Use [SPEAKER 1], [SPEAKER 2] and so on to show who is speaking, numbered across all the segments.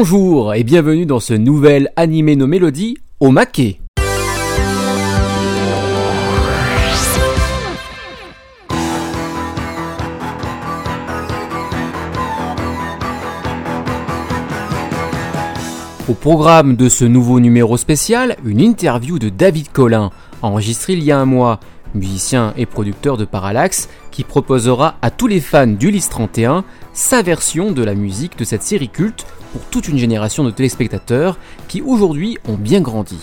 [SPEAKER 1] Bonjour et bienvenue dans ce nouvel animé nos mélodies au maquet. Au programme de ce nouveau numéro spécial, une interview de David Collin, enregistrée il y a un mois, musicien et producteur de Parallax, qui proposera à tous les fans d'Ulysse 31 sa version de la musique de cette série culte pour toute une génération de téléspectateurs qui aujourd'hui ont bien grandi.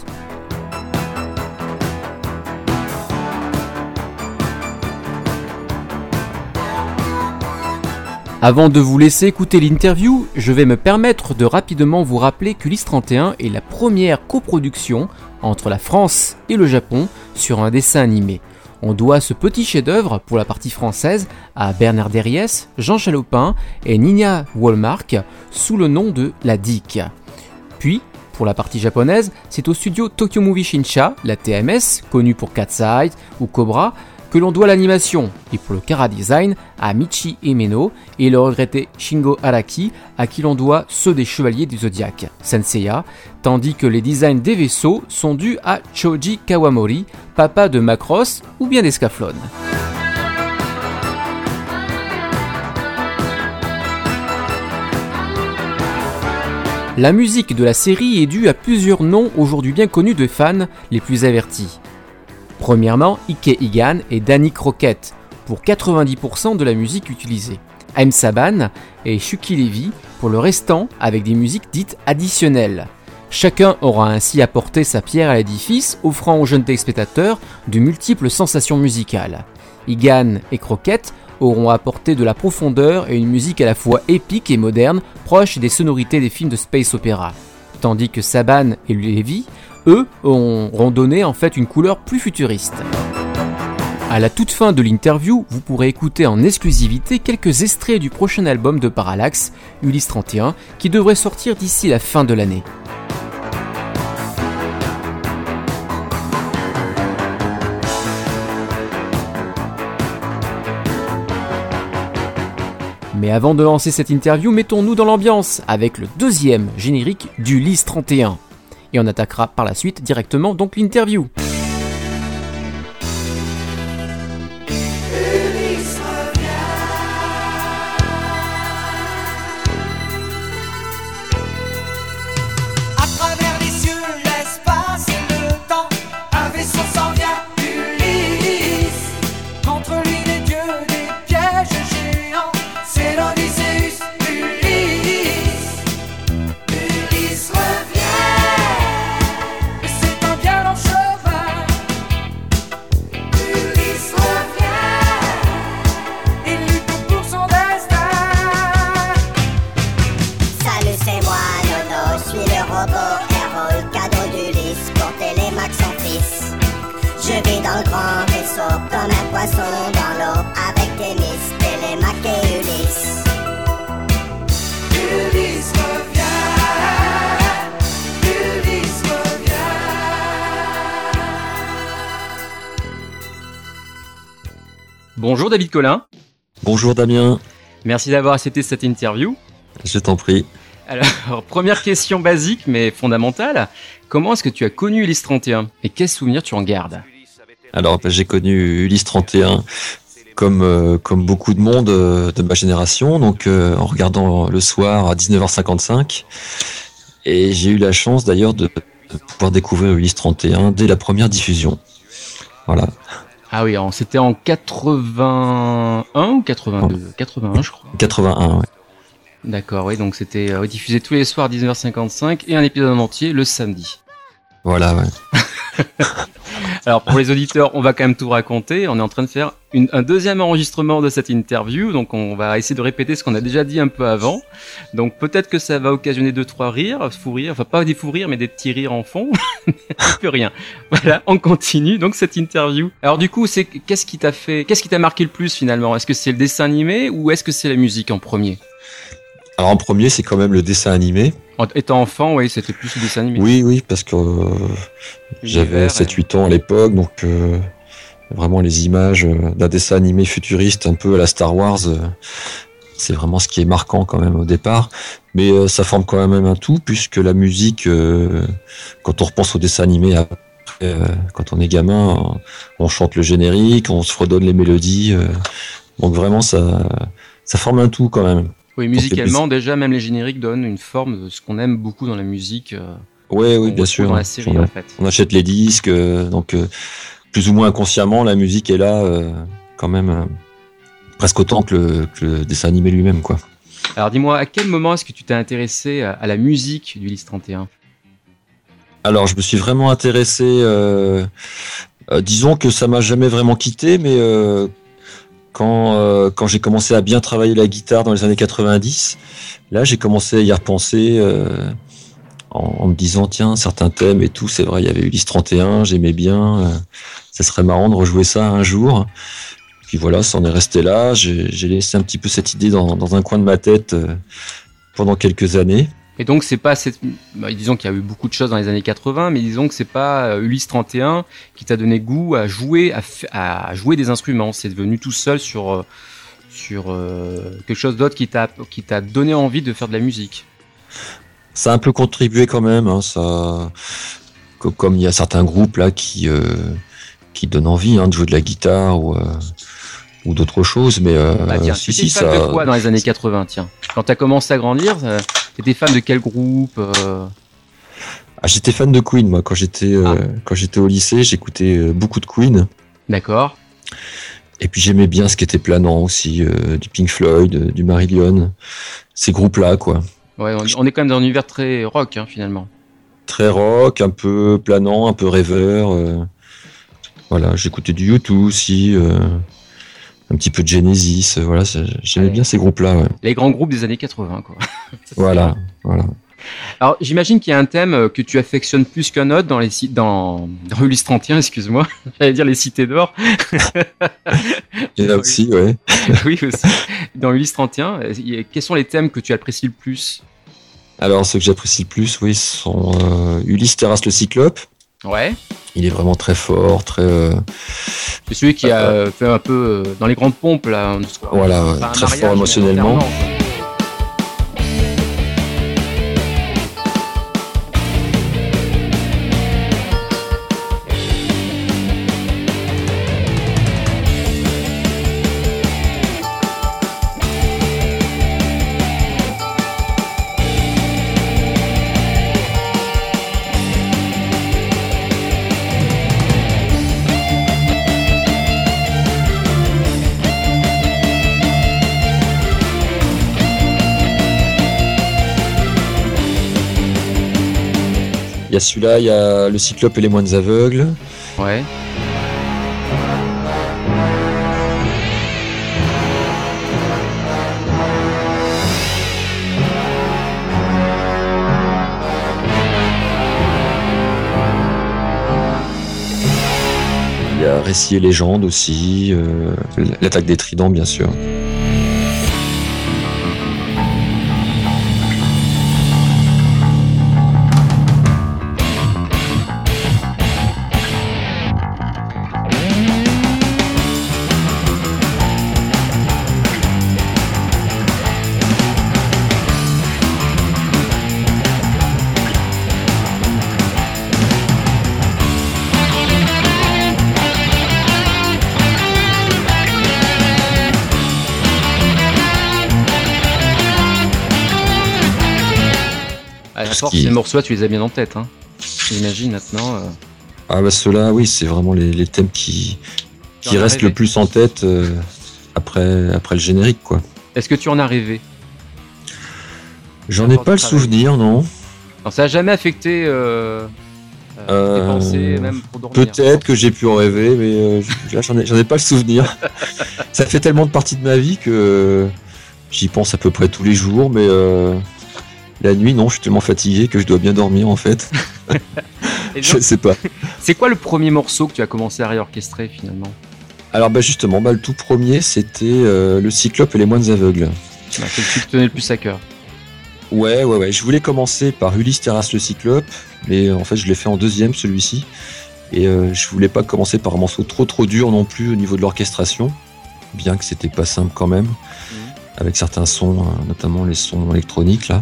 [SPEAKER 1] Avant de vous laisser écouter l'interview, je vais me permettre de rapidement vous rappeler qu'Ulysse 31 est la première coproduction entre la France et le Japon sur un dessin animé. On doit ce petit chef-d'œuvre pour la partie française à Bernard Derriès, Jean Chalopin et Nina Wallmark sous le nom de La Dick. Puis, pour la partie japonaise, c'est au studio Tokyo Movie Shinsha, la TMS, connue pour Cat's ou Cobra, que l'on doit l'animation, et pour le Kara Design à Michi Emeno et le regretté Shingo Araki, à qui l'on doit ceux des Chevaliers du Zodiac, Senseiya, tandis que les designs des vaisseaux sont dus à Choji Kawamori, papa de Macross ou bien d'Escaflon. La musique de la série est due à plusieurs noms aujourd'hui bien connus de fans les plus avertis. Premièrement, Ike Igan et Danny Crockett pour 90% de la musique utilisée. M. Saban et Shuki Levy pour le restant avec des musiques dites additionnelles. Chacun aura ainsi apporté sa pierre à l'édifice, offrant aux jeunes téléspectateurs de multiples sensations musicales. Igan et Crockett auront apporté de la profondeur et une musique à la fois épique et moderne, proche des sonorités des films de space opéra. Tandis que Saban et Levy eux, auront donné en fait une couleur plus futuriste. À la toute fin de l'interview, vous pourrez écouter en exclusivité quelques extraits du prochain album de Parallax, Ulysse 31, qui devrait sortir d'ici la fin de l'année. Mais avant de lancer cette interview, mettons-nous dans l'ambiance avec le deuxième générique d'Ulysse 31 et on attaquera par la suite directement donc l'interview. Bonjour David Collin.
[SPEAKER 2] Bonjour Damien.
[SPEAKER 1] Merci d'avoir accepté cette interview.
[SPEAKER 2] Je t'en prie.
[SPEAKER 1] Alors, première question basique mais fondamentale. Comment est-ce que tu as connu Ulysse 31 et quels souvenirs tu en gardes?
[SPEAKER 2] Alors, bah, j'ai connu Ulysse 31 comme, euh, comme beaucoup de monde euh, de ma génération, donc euh, en regardant le soir à 19h55. Et j'ai eu la chance d'ailleurs de, de pouvoir découvrir Ulysse 31 dès la première diffusion. Voilà.
[SPEAKER 1] Ah oui, c'était en 81 ou 82 81, je crois.
[SPEAKER 2] 81, ouais.
[SPEAKER 1] D'accord, oui, donc c'était euh, diffusé tous les soirs à 19h55 et un épisode entier le samedi.
[SPEAKER 2] Voilà, ouais.
[SPEAKER 1] Alors pour les auditeurs, on va quand même tout raconter. On est en train de faire un deuxième enregistrement de cette interview, donc on va essayer de répéter ce qu'on a déjà dit un peu avant. Donc peut-être que ça va occasionner deux trois rires, fou rires, enfin pas des fous rires, mais des petits rires en fond. plus rien. Voilà, on continue donc cette interview. Alors du coup, c'est qu'est-ce qui t'a fait, qu'est-ce qui t'a marqué le plus finalement? Est-ce que c'est le dessin animé ou est-ce que c'est la musique en premier?
[SPEAKER 2] Alors en premier, c'est quand même le dessin animé.
[SPEAKER 1] En étant enfant, oui, c'était plus le dessin animé.
[SPEAKER 2] Oui, oui, parce que euh, j'avais 7-8 ans à l'époque, donc euh, vraiment les images euh, d'un dessin animé futuriste un peu à la Star Wars C'est vraiment ce qui est marquant quand même au départ. Mais euh, ça forme quand même un tout, puisque la musique, quand on repense au dessin animé, après, quand on est gamin, on chante le générique, on se redonne les mélodies. donc vraiment, ça, ça forme un tout quand même.
[SPEAKER 1] Oui, musicalement, déjà, même les génériques donnent une forme de ce qu'on aime beaucoup dans la musique.
[SPEAKER 2] oui, oui, bien sûr.
[SPEAKER 1] Dans la série, en fait.
[SPEAKER 2] On achète les disques, donc plus ou moins inconsciemment, la musique est là quand même presque autant que le, que le dessin animé lui-même, quoi.
[SPEAKER 1] Alors dis-moi, à quel moment est-ce que tu t'es intéressé à, la musique du Lys 31
[SPEAKER 2] Alors je me suis vraiment intéressé, euh, euh, disons que ça m'a jamais vraiment quitté, mais euh, quand, quand j'ai commencé à bien travailler la guitare dans les années 90, là j'ai commencé à y repenser en, me disant tiens certains thèmes et tout, c'est vrai il y avait eu Lys 31, j'aimais bien, ça serait marrant de rejouer ça un jour. Puis voilà, ça en est resté là. J'ai laissé un petit peu cette idée dans, un coin de ma tête euh, pendant quelques années.
[SPEAKER 1] Et donc c'est pas cette... Bah, disons qu'il y a eu beaucoup de choses dans les années 80, mais disons que c'est pas euh, Ulysse 31 qui t'a donné goût à jouer à, jouer des instruments. C'est devenu tout seul sur euh, sur quelque chose d'autre qui t'a qui t'a donné envie de faire de la musique.
[SPEAKER 2] Ça a un peu contribué quand même. Hein, ça, comme il y a certains groupes là qui qui donnent envie hein, de jouer de la guitare ou ou d'autres choses, mais euh,
[SPEAKER 1] bah tiens, si, si, fan de quoi dans les années 80 Tiens, quand tu as commencé à grandir, euh, t'étais fan de quel groupe euh?
[SPEAKER 2] Ah, J'étais fan de Queen, moi. Quand j'étais euh, ah. quand j'étais au lycée, j'écoutais beaucoup de Queen.
[SPEAKER 1] D'accord.
[SPEAKER 2] Et puis j'aimais bien ce qui était planant aussi, du Pink Floyd, du Marillion, ces groupes-là, quoi.
[SPEAKER 1] Ouais, on, est quand même dans un univers très rock, hein, finalement.
[SPEAKER 2] Très rock, un peu planant, un peu rêveur. voilà, j'écoutais du YouTube aussi un petit peu de Genesis, euh, voilà, j'aimais bien ces groupes-là.
[SPEAKER 1] Les grands groupes des années 80, quoi.
[SPEAKER 2] voilà, voilà.
[SPEAKER 1] Alors, j'imagine qu'il y a un thème euh, que tu affectionnes plus qu'un autre dans les sites, dans, dans Ulysse 31, excuse-moi. J'allais dire les cités d'or.
[SPEAKER 2] Il y en a aussi, ouais.
[SPEAKER 1] oui, aussi. Dans Ulysse 31, quels sont les thèmes que tu apprécies le plus?
[SPEAKER 2] Alors, ceux que j'apprécie le plus, oui, sont euh, Ulysse terrasse le cyclope.
[SPEAKER 1] Ouais.
[SPEAKER 2] Il est vraiment très fort, très. Euh,
[SPEAKER 1] c'est celui qui a fait un peu dans les grandes pompes là.
[SPEAKER 2] Voilà, très fort émotionnellement. Y a celui-là, il y a le cyclope et les moines aveugles.
[SPEAKER 1] Ouais.
[SPEAKER 2] Il y a Récit et légende aussi, euh, l'attaque des tridents bien sûr.
[SPEAKER 1] Ces morceaux-là, tu les as bien en tête. Hein. J'imagine maintenant. Euh.
[SPEAKER 2] Ah bah ceux-là, oui, c'est vraiment les, thèmes qui, qui restent le plus en tête euh, après, après le générique, quoi.
[SPEAKER 1] Est-ce que tu en as rêvé?
[SPEAKER 2] J'en ai pas le souvenir, non.
[SPEAKER 1] ça a jamais affecté euh, tes pensées, même pour dormir
[SPEAKER 2] Peut-être que j'ai pu en rêver, mais j'en ai, ai, pas le souvenir. ça fait tellement de partie de ma vie que j'y pense à peu près tous les jours, mais la nuit, non, je suis tellement fatigué que je dois bien dormir en fait. je ne sais pas.
[SPEAKER 1] C'est quoi le premier morceau que tu as commencé à réorchestrer finalement?
[SPEAKER 2] Alors bah justement, bah, le tout premier c'était euh, le Cyclope et les moines aveugles.
[SPEAKER 1] Bah, c'est le te tenait le plus à cœur.
[SPEAKER 2] Ouais, ouais, ouais. Je voulais commencer par Ulysse Terrasse le Cyclope, mais en fait je l'ai fait en deuxième celui-ci. Et euh, je voulais pas commencer par un morceau trop trop dur non plus au niveau de l'orchestration, bien que c'était pas simple quand même. avec certains sons, notamment les sons électroniques là.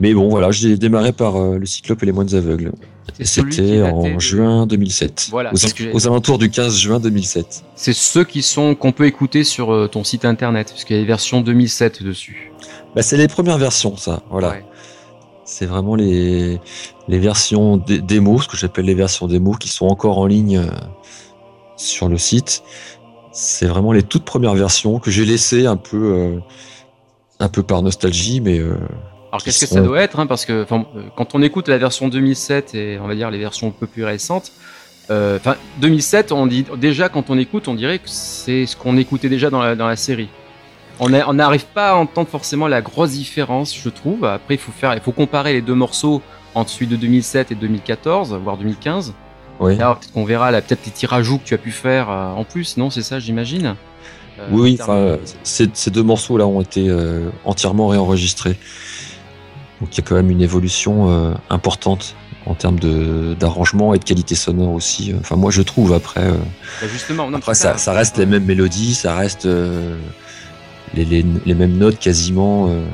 [SPEAKER 2] Mais bon, voilà, j'ai démarré par le Cyclope et les Moines Aveugles. C'était en juin 2007. Voilà, aux, alentours du 15 juin 2007.
[SPEAKER 1] C'est ceux qui sont qu'on peut écouter sur ton site internet, parce qu'il y a des versions 2007 dessus.
[SPEAKER 2] Bah, c'est les premières versions, ça. Voilà. C'est vraiment les, les versions démo, ce que j'appelle les versions démo, qui sont encore en ligne euh, sur le site. C'est vraiment les toutes premières versions que j'ai laissées un peu, euh, un peu par nostalgie, mais. Euh,
[SPEAKER 1] Alors qu'est-ce que ça doit être hein, Parce que quand on écoute la version 2007 et on va dire les versions un peu plus récentes, enfin 2007, on dit déjà quand on écoute, on dirait que c'est ce qu'on écoutait déjà dans la, dans la série. On n'arrive pas à entendre forcément la grosse différence, je trouve. Après, il faut faire, il faut comparer les deux morceaux entre celui de 2007 et 2014, voire 2015. Oui. peut-être qu'on verra peut-être les rajouts que tu as pu faire euh, en plus, non C'est ça, j'imagine.
[SPEAKER 2] Euh, oui, ces, deux morceaux-là ont été euh, entièrement réenregistrés. Donc il y a quand même une évolution importante en termes d'arrangement et de qualité sonore aussi. Enfin, moi je trouve après.
[SPEAKER 1] Bah, justement,
[SPEAKER 2] après ça, ça, reste les mêmes mélodies, ça reste les, mêmes notes quasiment. Euh.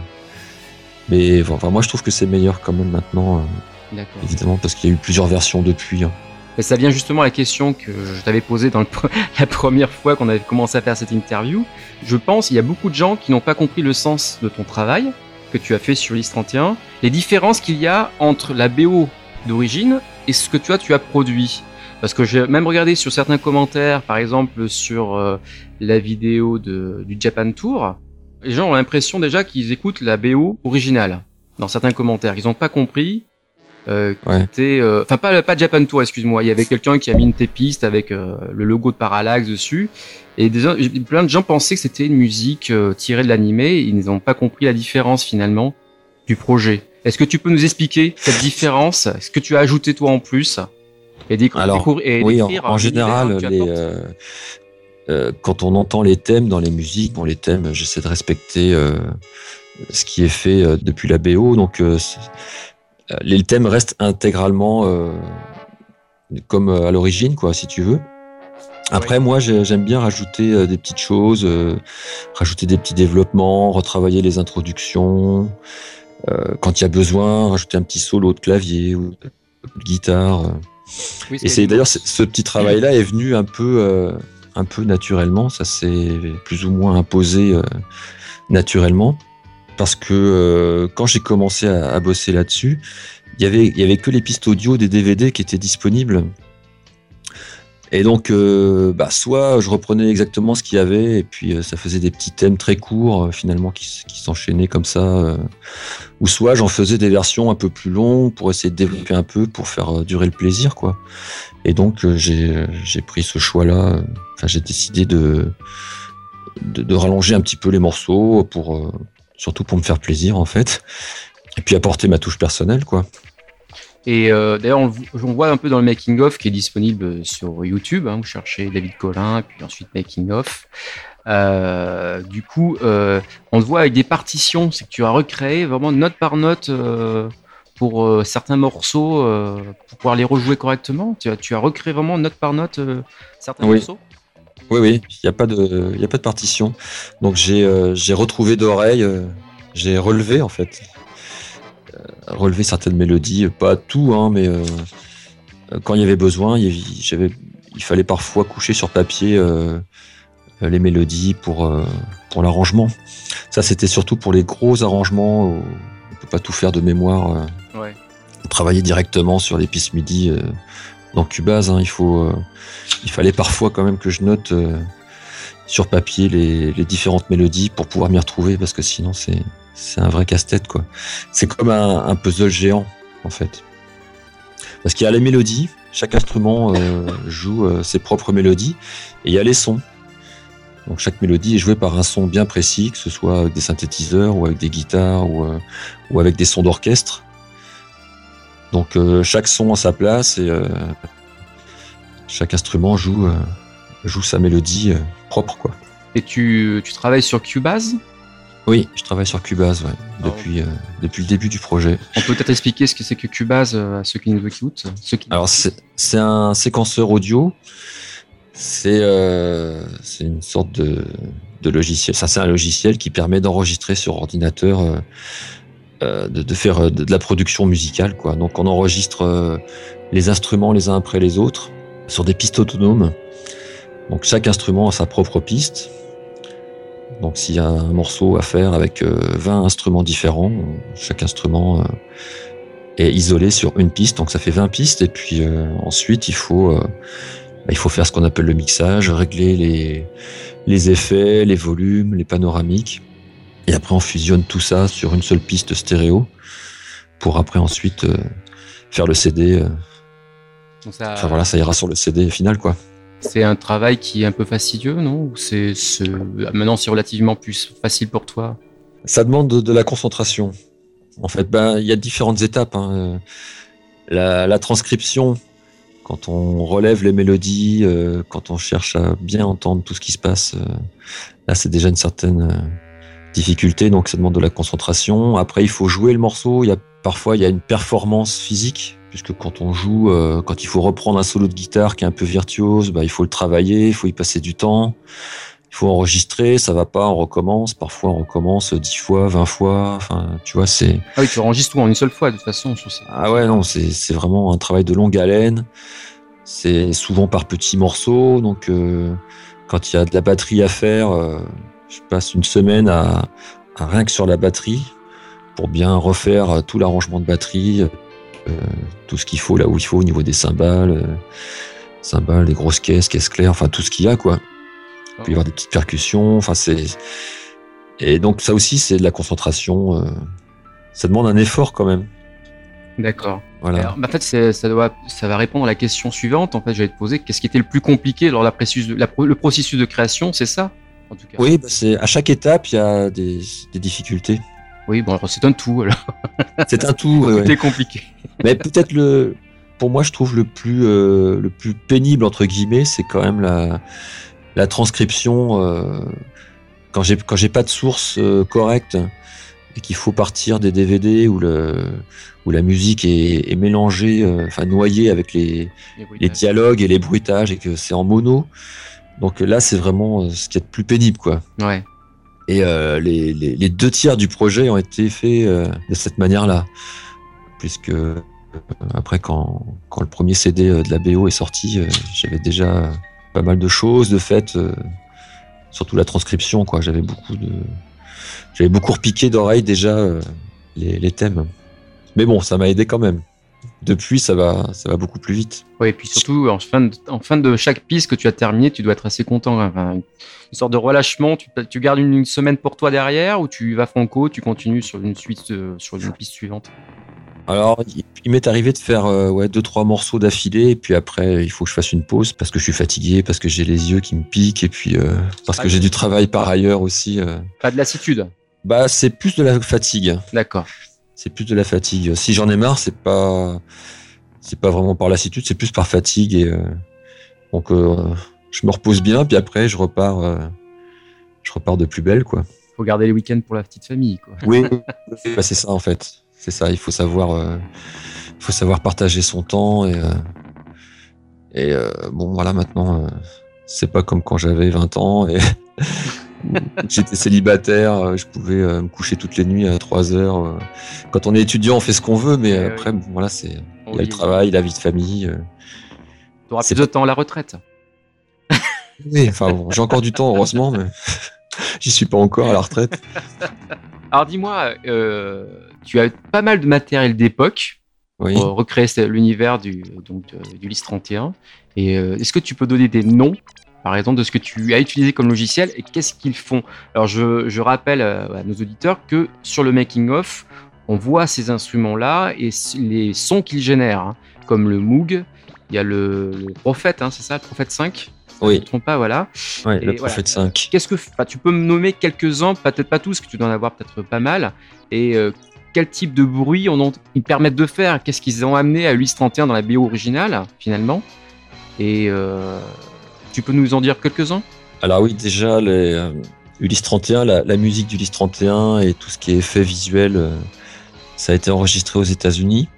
[SPEAKER 2] mais enfin, moi, je trouve que c'est meilleur quand même maintenant. Euh, évidemment, parce qu'il y a eu plusieurs versions depuis. Hein.
[SPEAKER 1] ça vient justement à la question que je t'avais posée dans la première fois qu'on avait commencé à faire cette interview. Je pense qu'il y a beaucoup de gens qui n'ont pas compris le sens de ton travail que tu as fait sur l'IS 31, les différences qu'il y a entre la BO d'origine et ce que tu as, tu as produit. Parce que j'ai même regardé sur certains commentaires, par exemple sur euh, la vidéo de, du Japan Tour, les gens ont l'impression déjà qu'ils écoutent la BO originale dans certains commentaires. Ils n'ont pas compris. Euh, euh, enfin pas pas Japan Tour, excuse-moi. Il y avait quelqu'un qui a mis une tépiste avec euh, le logo de Parallax dessus, et des, plein de gens pensaient que c'était une musique tirée de l'animé. Ils n'ont pas compris la différence finalement du projet. Est-ce que tu peux nous expliquer cette différence? Ce que tu as ajouté toi en plus?
[SPEAKER 2] Et Alors, oui, en, général, euh, euh, quand on entend les thèmes dans les musiques, bon, les thèmes, j'essaie de respecter euh, ce qui est fait depuis la BO. Donc, les thèmes restent intégralement comme à l'origine, quoi, si tu veux. Après, moi, j'aime bien rajouter des petites choses, rajouter des petits développements, retravailler les introductions. quand il y a besoin, rajouter un petit solo de clavier ou de guitare et c'est d'ailleurs ce petit travail-là est venu un peu, euh, un peu naturellement. Ça s'est plus ou moins imposé euh, naturellement parce que euh, quand j'ai commencé à, bosser là-dessus, il y avait, il y avait que les pistes audio des DVD qui étaient disponibles. Et donc, euh, bah, soit je reprenais exactement ce qu'il y avait, et puis euh, ça faisait des petits thèmes très courts, finalement, qui, qui s'enchaînaient comme ça. ou soit j'en faisais des versions un peu plus longues pour essayer de développer un peu, pour faire durer le plaisir, quoi. Et donc, j'ai pris ce choix-là. Enfin, j'ai décidé de, de, de, rallonger un petit peu les morceaux, pour, surtout pour me faire plaisir, en fait. Et puis apporter ma touche personnelle, quoi.
[SPEAKER 1] Et euh, d'ailleurs, on, voit un peu dans le making of qui est disponible sur YouTube. Hein, vous cherchez David Collin, puis ensuite making of. Euh, du coup, euh, on te voit avec des partitions. C'est que tu as recréé vraiment note par note pour certains morceaux pour pouvoir les rejouer correctement. Tu as, tu as recréé vraiment note par note certains morceaux?
[SPEAKER 2] Oui, oui. Il n'y a pas de, il a pas de partition. Donc j'ai, j'ai retrouvé d'oreilles. j'ai relevé en fait relever certaines mélodies, pas tout, hein, mais euh, quand il y avait besoin, il, il fallait parfois coucher sur papier euh, les mélodies pour, euh, pour l'arrangement. Ça, c'était surtout pour les gros arrangements. Où on peut pas tout faire de mémoire. Travailler directement sur les pistes MIDI dans Cubase. Hein, il faut, il fallait parfois quand même que je note sur papier les, les, différentes mélodies pour pouvoir m'y retrouver parce que sinon c'est c'est un vrai casse-tête quoi. C'est comme un, puzzle géant en fait. Parce qu'il y a les mélodies, chaque instrument euh, joue euh, ses propres mélodies et il y a les sons. Donc chaque mélodie est jouée par un son bien précis, que ce soit avec des synthétiseurs ou avec des guitares ou, euh, ou avec des sons d'orchestre. Donc chaque son a sa place et chaque instrument joue, joue sa mélodie propre quoi.
[SPEAKER 1] Et tu, tu travailles sur Cubase?
[SPEAKER 2] Oui, je travaille sur Cubase ouais, ah, depuis, euh, depuis le début du projet.
[SPEAKER 1] On peut peut-être expliquer ce que c'est que Cubase euh, à ceux qui nous écoutent ceux qui...
[SPEAKER 2] Alors, c'est un séquenceur audio. C'est euh, une sorte de, de logiciel. Ça, c'est un logiciel qui permet d'enregistrer sur ordinateur, euh, euh, de, faire euh, de, la production musicale. Quoi. Donc, on enregistre les instruments les uns après les autres sur des pistes autonomes. Donc, chaque instrument a sa propre piste. Donc, s'il y a un morceau à faire avec 20 instruments différents, chaque instrument est isolé sur une piste. Donc, ça fait 20 pistes. Et puis, ensuite, il faut il faut faire ce qu'on appelle le mixage, régler les, les effets, les volumes, les panoramiques. Et après, on fusionne tout ça sur une seule piste stéréo pour après ensuite euh, faire le CD. Euh. ça... Enfin voilà, ça ira sur le CD final, quoi.
[SPEAKER 1] C'est un travail qui est un peu fastidieux, non? Ou c'est maintenant c'est relativement plus facile pour toi?
[SPEAKER 2] Ça demande de, la concentration. En fait, ben il y a différentes étapes. Hein. La, la, transcription, quand on relève les mélodies, euh, quand on cherche à bien entendre tout ce qui se passe, euh, là c'est déjà une certaine euh, difficulté, donc ça demande de la concentration. Après, il faut jouer le morceau. Il y a parfois il y a une performance physique, puisque quand on joue, quand il faut reprendre un solo de guitare qui est un peu virtuose, bah, il faut le travailler, il faut y passer du temps. Il faut enregistrer, ça va pas, on recommence. Parfois, on recommence dix fois, vingt fois. Enfin, tu vois, c'est.
[SPEAKER 1] Ah oui, tu enregistres tout en une seule fois, de toute façon. Sais.
[SPEAKER 2] Ah ouais, non, c'est vraiment un travail de longue haleine. C'est souvent par petits morceaux. Donc, euh, quand il y a de la batterie à faire, euh, je passe une semaine à, rien que sur la batterie pour bien refaire tout l'arrangement de batterie, euh, tout ce qu'il faut là où il faut au niveau des cymbales, cymbales, les grosses caisses, caisses claires, enfin tout ce qu'il y a quoi. Il peut y avoir des petites percussions. Enfin, c'est et donc ça aussi c'est de la concentration. ça demande un effort quand même.
[SPEAKER 1] D'accord. Voilà. en fait, ça, doit, ça va répondre à la question suivante. En fait, j'allais te poser qu'est-ce qui était le plus compliqué lors de la, le processus de création, c'est ça?
[SPEAKER 2] En tout cas. Oui, bah, c'est à chaque étape, il y a des, difficultés.
[SPEAKER 1] Oui, bon, c'est un tout.
[SPEAKER 2] C'est un tout.
[SPEAKER 1] C'est compliqué.
[SPEAKER 2] Mais peut-être le, pour moi, je trouve le plus, euh, le plus pénible entre guillemets, c'est quand même la, la transcription. Euh, quand j'ai quand j'ai pas de source euh, correcte et qu'il faut partir des DVD où le où la musique est, est mélangée, enfin noyée avec les, les, dialogues et les bruitages et que c'est en mono. Donc là, c'est vraiment euh, ce qui est le plus pénible, quoi.
[SPEAKER 1] Ouais.
[SPEAKER 2] Et euh, les, les, les, deux tiers du projet ont été faits euh, de cette manière-là, puisque après, quand, quand le premier CD de la BO est sorti, j'avais déjà pas mal de choses de fait, surtout la transcription, quoi. J'avais beaucoup de, j'avais beaucoup repiqué d'oreilles déjà les, les thèmes. Mais bon, ça m'a aidé quand même. Depuis, ça va, ça va beaucoup plus vite.
[SPEAKER 1] Oui, et puis surtout, en fin, de, en fin de chaque piste que tu as terminé, tu dois être assez content. une sorte de relâchement. Tu, tu gardes une, semaine pour toi derrière ou tu vas franco, tu continues sur une suite, euh, sur une piste suivante?
[SPEAKER 2] Alors, il, m'est arrivé de faire euh, ouais, deux, trois morceaux d'affilée, et puis après, il faut que je fasse une pause parce que je suis fatigué, parce que j'ai les yeux qui me piquent, et puis euh, parce que j'ai du travail par ailleurs aussi.
[SPEAKER 1] Pas de lassitude?
[SPEAKER 2] Bah, c'est plus de la fatigue.
[SPEAKER 1] D'accord
[SPEAKER 2] c'est plus de la fatigue. Si j'en ai marre, c'est pas c'est pas vraiment par lassitude, c'est plus par fatigue et euh, donc euh, je me repose bien puis après je repars euh, je repars de plus belle quoi.
[SPEAKER 1] Faut garder les week-ends pour la petite famille quoi.
[SPEAKER 2] Oui, bah, c'est ça en fait. C'est ça, il faut savoir faut savoir partager son temps et et bon voilà maintenant c'est pas comme quand j'avais 20 ans et J'étais célibataire, euh, je pouvais euh, me coucher toutes les nuits à 3 heures. Euh. Quand on est étudiant, on fait ce qu'on veut, mais après, voilà, c'est il y a le travail, la vie de famille.
[SPEAKER 1] Tu auras plus de temps à la retraite.
[SPEAKER 2] oui, enfin bon, j'ai encore du temps, heureusement, mais j'y suis pas encore à la retraite.
[SPEAKER 1] Alors dis-moi, tu as pas mal de matériel d'époque pour recréer l'univers du, donc, du LIS 31. Et est-ce que tu peux donner des noms par exemple, de ce que tu as utilisé comme logiciel et qu'est-ce qu'ils font. Alors, je, rappelle euh, à nos auditeurs que sur le making-of, on voit ces instruments-là et les sons qu'ils génèrent, hein, comme le Moog, il y a le, Prophète, hein, c'est ça, le Prophète 5
[SPEAKER 2] oui.
[SPEAKER 1] Je ne trompe pas, voilà.
[SPEAKER 2] Oui, le Prophète 5.
[SPEAKER 1] Qu'est-ce que, tu peux me nommer quelques-uns, peut-être pas tous, que tu dois en avoir peut-être pas mal, et euh, quel type de bruit on ils permettent de faire? Qu'est-ce qu'ils ont amené à Ulysse 31 dans la BO originale, finalement? Et euh, tu peux nous en dire quelques-uns?
[SPEAKER 2] Alors oui, déjà, les, euh, Ulysse 31, la, musique d'Ulysse 31 et tout ce qui est effet visuel, euh, ça a été enregistré aux États-Unis,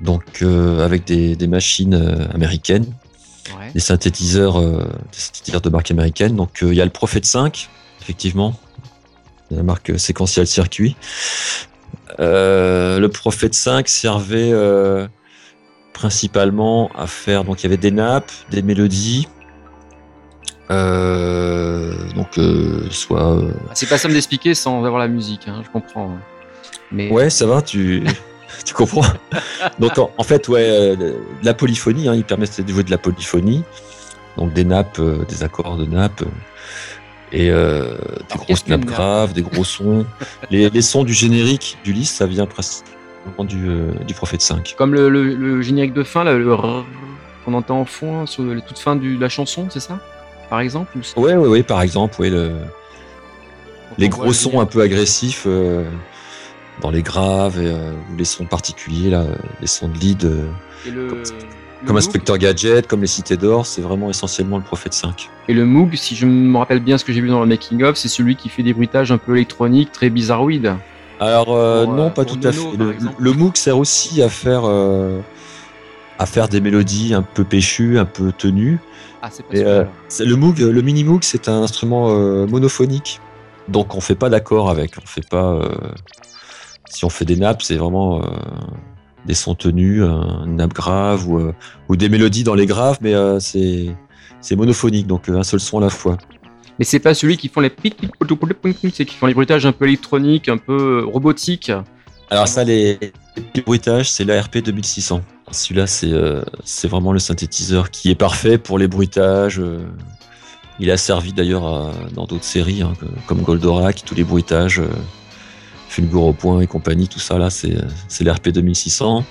[SPEAKER 2] donc euh, avec des, machines américaines, des synthétiseurs, des synthétiseurs de marque américaine. Donc il y a le Prophet 5, effectivement. La marque séquentielle circuit. le Prophet 5 servait principalement à faire. Donc il y avait des nappes, des mélodies. Donc soit.
[SPEAKER 1] Ah, c'est pas simple d'expliquer sans avoir la musique, hein, je comprends.
[SPEAKER 2] Mais... Ouais, ça va, tu. tu comprends Donc en, fait, ouais, euh, la polyphonie, hein, il permet de jouer de la polyphonie, donc des nappes, euh, des accords de nappes, et euh, des grosses nappes graves, des gros sons. les, sons du générique du liste, ça vient presque du, du Prophète 5.
[SPEAKER 1] Comme le, générique de fin, le qu'on entend en fond sur la toute fin de la chanson, c'est ça? Par exemple
[SPEAKER 2] Ouais, ouais, ouais, par exemple, le, les gros sons un peu agressifs dans les graves et, euh, ou les sons particuliers, là, les sons de lead. Euh, comme, Inspector Gadget, comme les Cités d'Or, c'est vraiment essentiellement le Prophète 5.
[SPEAKER 1] Et le Moog, si je me rappelle bien ce que j'ai vu dans le making of, c'est celui qui fait des bruitages un peu électroniques, très bizarroïdes.
[SPEAKER 2] Alors euh, non, pas tout à fait. Le, Moog sert aussi à faire à faire des mélodies un peu péchues, un peu tenues. Ah, c'est pas le Moog, le mini Moog, c'est un instrument monophonique, donc on fait pas d'accord avec, on fait pas si on fait des nappes, c'est vraiment euh, des sons tenus, une nappe grave ou, euh, ou, des mélodies dans les graves, mais euh, c'est c'est monophonique, donc un seul son à la fois.
[SPEAKER 1] Mais c'est pas celui qui font les c'est qui font les bruitages un peu électroniques, un peu robotiques.
[SPEAKER 2] Alors ça, les, les bruitages, c'est l'ARP 2600. Celui-là, c'est c'est vraiment le synthétiseur qui est parfait pour les bruitages. Il a servi d'ailleurs dans d'autres séries, hein, comme Goldorak, tous les bruitages. Fulgur au point et compagnie, tout ça là, c'est l'RP 2600.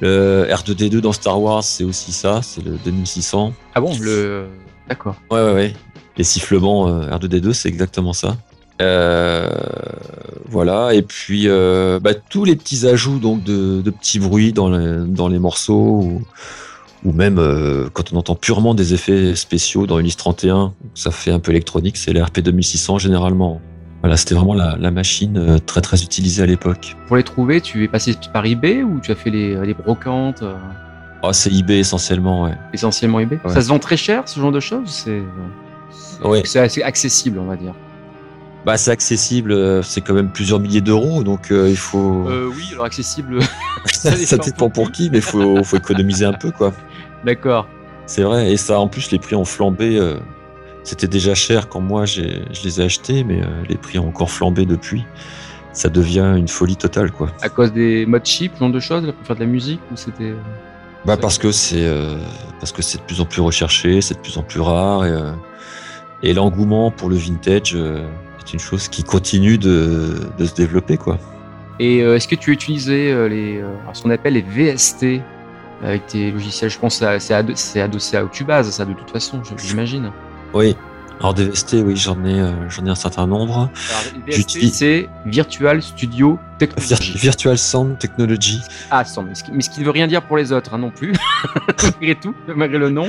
[SPEAKER 2] Le R2D2 dans Star Wars, c'est aussi ça, c'est le 2600.
[SPEAKER 1] Ah bon, le. D'accord.
[SPEAKER 2] Ouais, ouais, ouais. Les sifflements euh, R2D2, c'est exactement ça. Euh, voilà, et puis euh, bah, tous les petits ajouts donc de, petits bruits dans les, dans les morceaux, ou, même quand on entend purement des effets spéciaux dans Ulysse 31, ça fait un peu électronique, c'est l'RP 2600 généralement. Voilà, c'était vraiment la, machine euh, très très utilisée à l'époque.
[SPEAKER 1] Pour les trouver, tu es passé par eBay ou tu as fait les, les brocantes
[SPEAKER 2] oh, C'est eBay essentiellement, ouais.
[SPEAKER 1] Essentiellement eBay Ça se vend très cher ce genre de choses? C'est ouais. assez accessible, on va dire.
[SPEAKER 2] Bah, c'est accessible, euh, c'est quand même plusieurs milliers d'euros, donc il faut.
[SPEAKER 1] oui, alors accessible.
[SPEAKER 2] ça, dépend pour qui, mais il faut, faut économiser un peu, quoi.
[SPEAKER 1] D'accord.
[SPEAKER 2] C'est vrai, et ça, en plus, les prix ont flambé. C'était déjà cher quand moi je les ai achetés, mais euh, les prix ont encore flambé depuis. Ça devient une folie totale, quoi.
[SPEAKER 1] À cause des modes cheap, ce genre de choses, pour faire de la musique, ou c'était euh,
[SPEAKER 2] Bah parce que c'est euh, parce que c'est de plus en plus recherché, c'est de plus en plus rare, et, et l'engouement pour le vintage est une chose qui continue de, de se développer, quoi.
[SPEAKER 1] Et est-ce que tu utilisais les, ce qu'on appelle les VST avec tes logiciels? Je pense que c'est adossé à Cubase, ça de toute façon, j'imagine.
[SPEAKER 2] Oui. Alors DVST, oui, j'en ai, euh, j'en ai un certain nombre.
[SPEAKER 1] J'utilise c'est Virtual Studio Technology.
[SPEAKER 2] Virtual Sound Technology.
[SPEAKER 1] Ah, sound. Mais ce qui ne veut rien dire pour les autres hein, non plus, malgré tout, malgré le nom.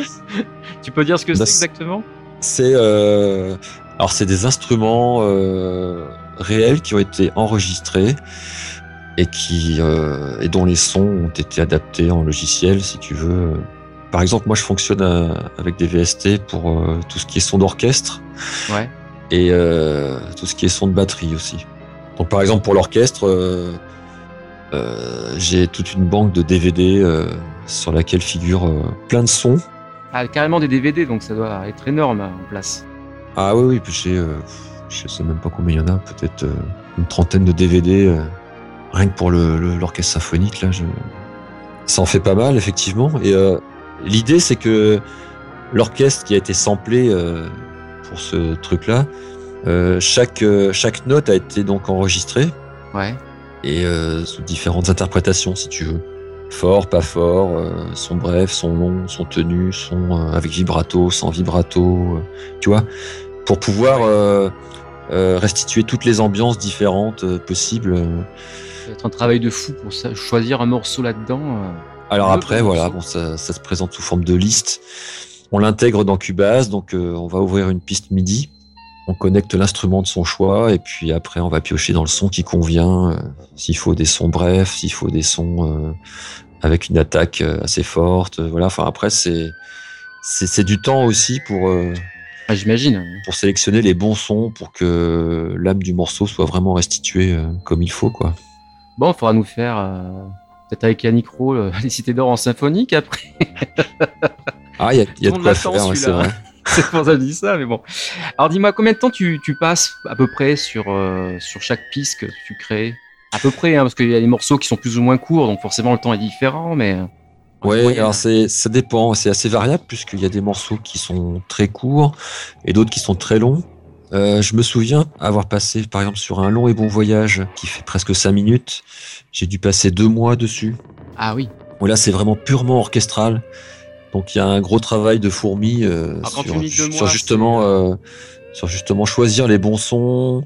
[SPEAKER 1] Tu peux dire ce que bah, c'est exactement?
[SPEAKER 2] C'est euh, alors c'est des instruments euh, réels qui ont été enregistrés et qui et dont les sons ont été adaptés en logiciel, si tu veux par exemple, moi, je fonctionne euh, avec des VST pour euh, tout ce qui est son d'orchestre.
[SPEAKER 1] Ouais.
[SPEAKER 2] Et euh, tout ce qui est son de batterie aussi. Donc, par exemple, pour l'orchestre, j'ai toute une banque de DVD sur laquelle figurent plein de sons.
[SPEAKER 1] Ah, carrément des DVD, donc ça doit être énorme en place.
[SPEAKER 2] Ah oui, oui, puis j'ai, je sais même pas combien il y en a, peut-être une trentaine de DVD, rien que pour l'orchestre symphonique, là, je... ça en fait pas mal, effectivement. Et L'idée, c'est que l'orchestre qui a été samplé euh, pour ce truc-là, euh, chaque, euh, chaque note a été donc enregistrée.
[SPEAKER 1] Ouais.
[SPEAKER 2] Et sous différentes interprétations, si tu veux. Fort, pas fort, son bref, son long, son tenu, son avec vibrato, sans vibrato, tu vois, pour pouvoir restituer toutes les ambiances différentes possibles.
[SPEAKER 1] Ça va être un travail de fou pour choisir un morceau là-dedans.
[SPEAKER 2] Alors après, voilà, bon, ça, ça, se présente sous forme de liste. On l'intègre dans Cubase, donc euh, on va ouvrir une piste MIDI. On connecte l'instrument de son choix et puis après on va piocher dans le son qui convient. Euh, s'il faut des sons brefs, s'il faut des sons euh, avec une attaque assez forte, voilà. Enfin après c'est c'est du temps aussi pour
[SPEAKER 1] Ah, J'imagine.
[SPEAKER 2] Pour sélectionner les bons sons pour que l'âme du morceau soit vraiment restituée euh, comme il faut, quoi.
[SPEAKER 1] Bon, il faudra nous faire, euh, peut-être avec Yannick Rowe, les Cités d'Or en symphonique après.
[SPEAKER 2] Ah, il y a, y a de quoi faire, c'est vrai.
[SPEAKER 1] C'est pour ça que je dis ça, mais bon. Alors dis-moi, combien de temps tu, tu passes à peu près sur, euh, sur chaque piste que tu crées? À peu près, hein, parce qu'il y a des morceaux qui sont plus ou moins courts, donc forcément le temps est différent, mais. Moyenne.
[SPEAKER 2] alors c'est, ça dépend, c'est assez variable puisqu'il y a des morceaux qui sont très courts et d'autres qui sont très longs. Euh, je me souviens avoir passé par exemple sur un long et bon voyage qui fait presque 5 minutes. J'ai dû passer deux mois dessus.
[SPEAKER 1] Ah oui.
[SPEAKER 2] Bon, là, c'est vraiment purement orchestral. Donc il y a un gros travail de fourmi euh,
[SPEAKER 1] quand
[SPEAKER 2] sur,
[SPEAKER 1] mois,
[SPEAKER 2] justement, euh, sur justement choisir les bons sons,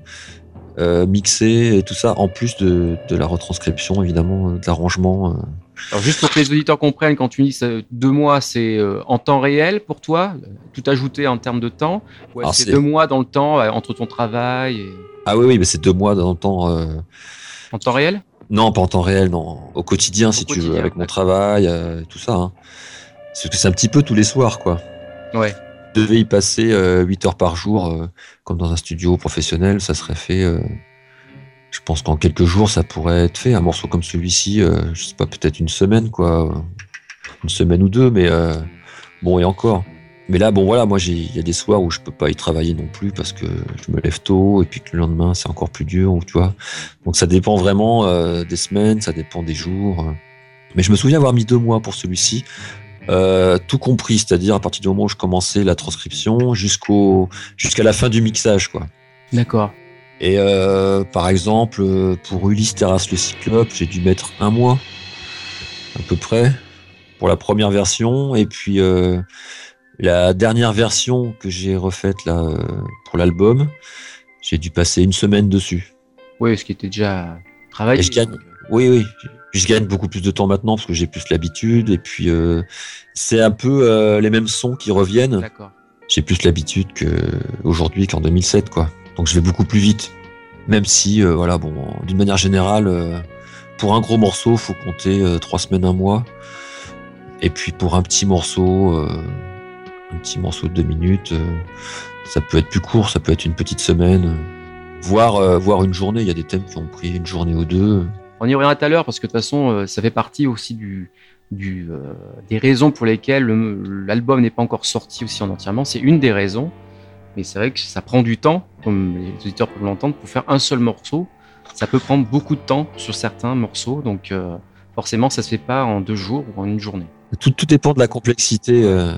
[SPEAKER 2] euh, mixer et tout ça, en plus de, de la retranscription évidemment, euh, de l'arrangement.
[SPEAKER 1] Alors juste pour que les auditeurs comprennent, quand tu dis deux mois, c'est euh, en temps réel pour toi, tout ajouté en termes de temps, c'est deux mois dans le temps euh, entre ton travail et...
[SPEAKER 2] Ah oui, oui, mais c'est deux mois dans le temps. euh,
[SPEAKER 1] En temps réel?
[SPEAKER 2] Non, pas en temps réel, non. Au quotidien, si tu veux, avec mon travail, euh, tout ça. Hein. C'est que c'est un petit peu tous les soirs, quoi.
[SPEAKER 1] Ouais.
[SPEAKER 2] Je devais y passer euh, 8 heures par jour, comme dans un studio professionnel, ça serait fait. Je pense qu'en quelques jours, ça pourrait être fait. Un morceau comme celui-ci, euh, je sais pas, peut-être une semaine, quoi. Une semaine ou deux, mais euh, bon, et encore. Mais là, bon, voilà, moi, il y a des soirs où je peux pas y travailler non plus parce que je me lève tôt et puis que le lendemain, c'est encore plus dur, ou tu vois. Donc ça dépend vraiment euh, des semaines, ça dépend des jours. Mais je me souviens avoir mis deux mois pour celui-ci. Euh, tout compris, c'est-à-dire à partir du moment où je commençais la transcription jusqu'au jusqu'à la fin du mixage, quoi.
[SPEAKER 1] D'accord.
[SPEAKER 2] Et euh, par exemple, euh, pour Ulysse Terrasse le Cyclope, j'ai dû mettre un mois, à peu près, pour la première version. Et puis euh, la dernière version que j'ai refaite là euh, pour l'album, j'ai dû passer une semaine dessus.
[SPEAKER 1] Oui, ce qui était déjà travaillé.
[SPEAKER 2] Et je gagne. Oui, oui. Je gagne beaucoup plus de temps maintenant parce que j'ai plus l'habitude. Et puis euh, c'est un peu euh, les mêmes sons qui reviennent.
[SPEAKER 1] D'accord.
[SPEAKER 2] j'ai plus l'habitude que aujourd'hui qu'en 2007 quoi. Donc je vais beaucoup plus vite. Même si euh, voilà bon d'une manière générale euh, pour un gros morceau faut compter euh, trois semaines un mois. Et puis pour un petit morceau un petit morceau de deux minutes ça peut être plus court ça peut être une petite semaine voire voire une journée. Il y a des thèmes qui ont pris une journée ou deux.
[SPEAKER 1] On y reviendra tout à l'heure parce que de toute façon, ça fait partie aussi des raisons pour lesquelles le- l'album n'est pas encore sorti aussi en entièrement. C'est une des raisons. Mais c'est vrai que ça prend du temps, comme les auditeurs peuvent l'entendre, pour faire un seul morceau. Ça peut prendre beaucoup de temps sur certains morceaux. Donc euh, forcément, ça se fait pas en deux jours ou en une journée.
[SPEAKER 2] Tout, tout dépend de la complexité euh,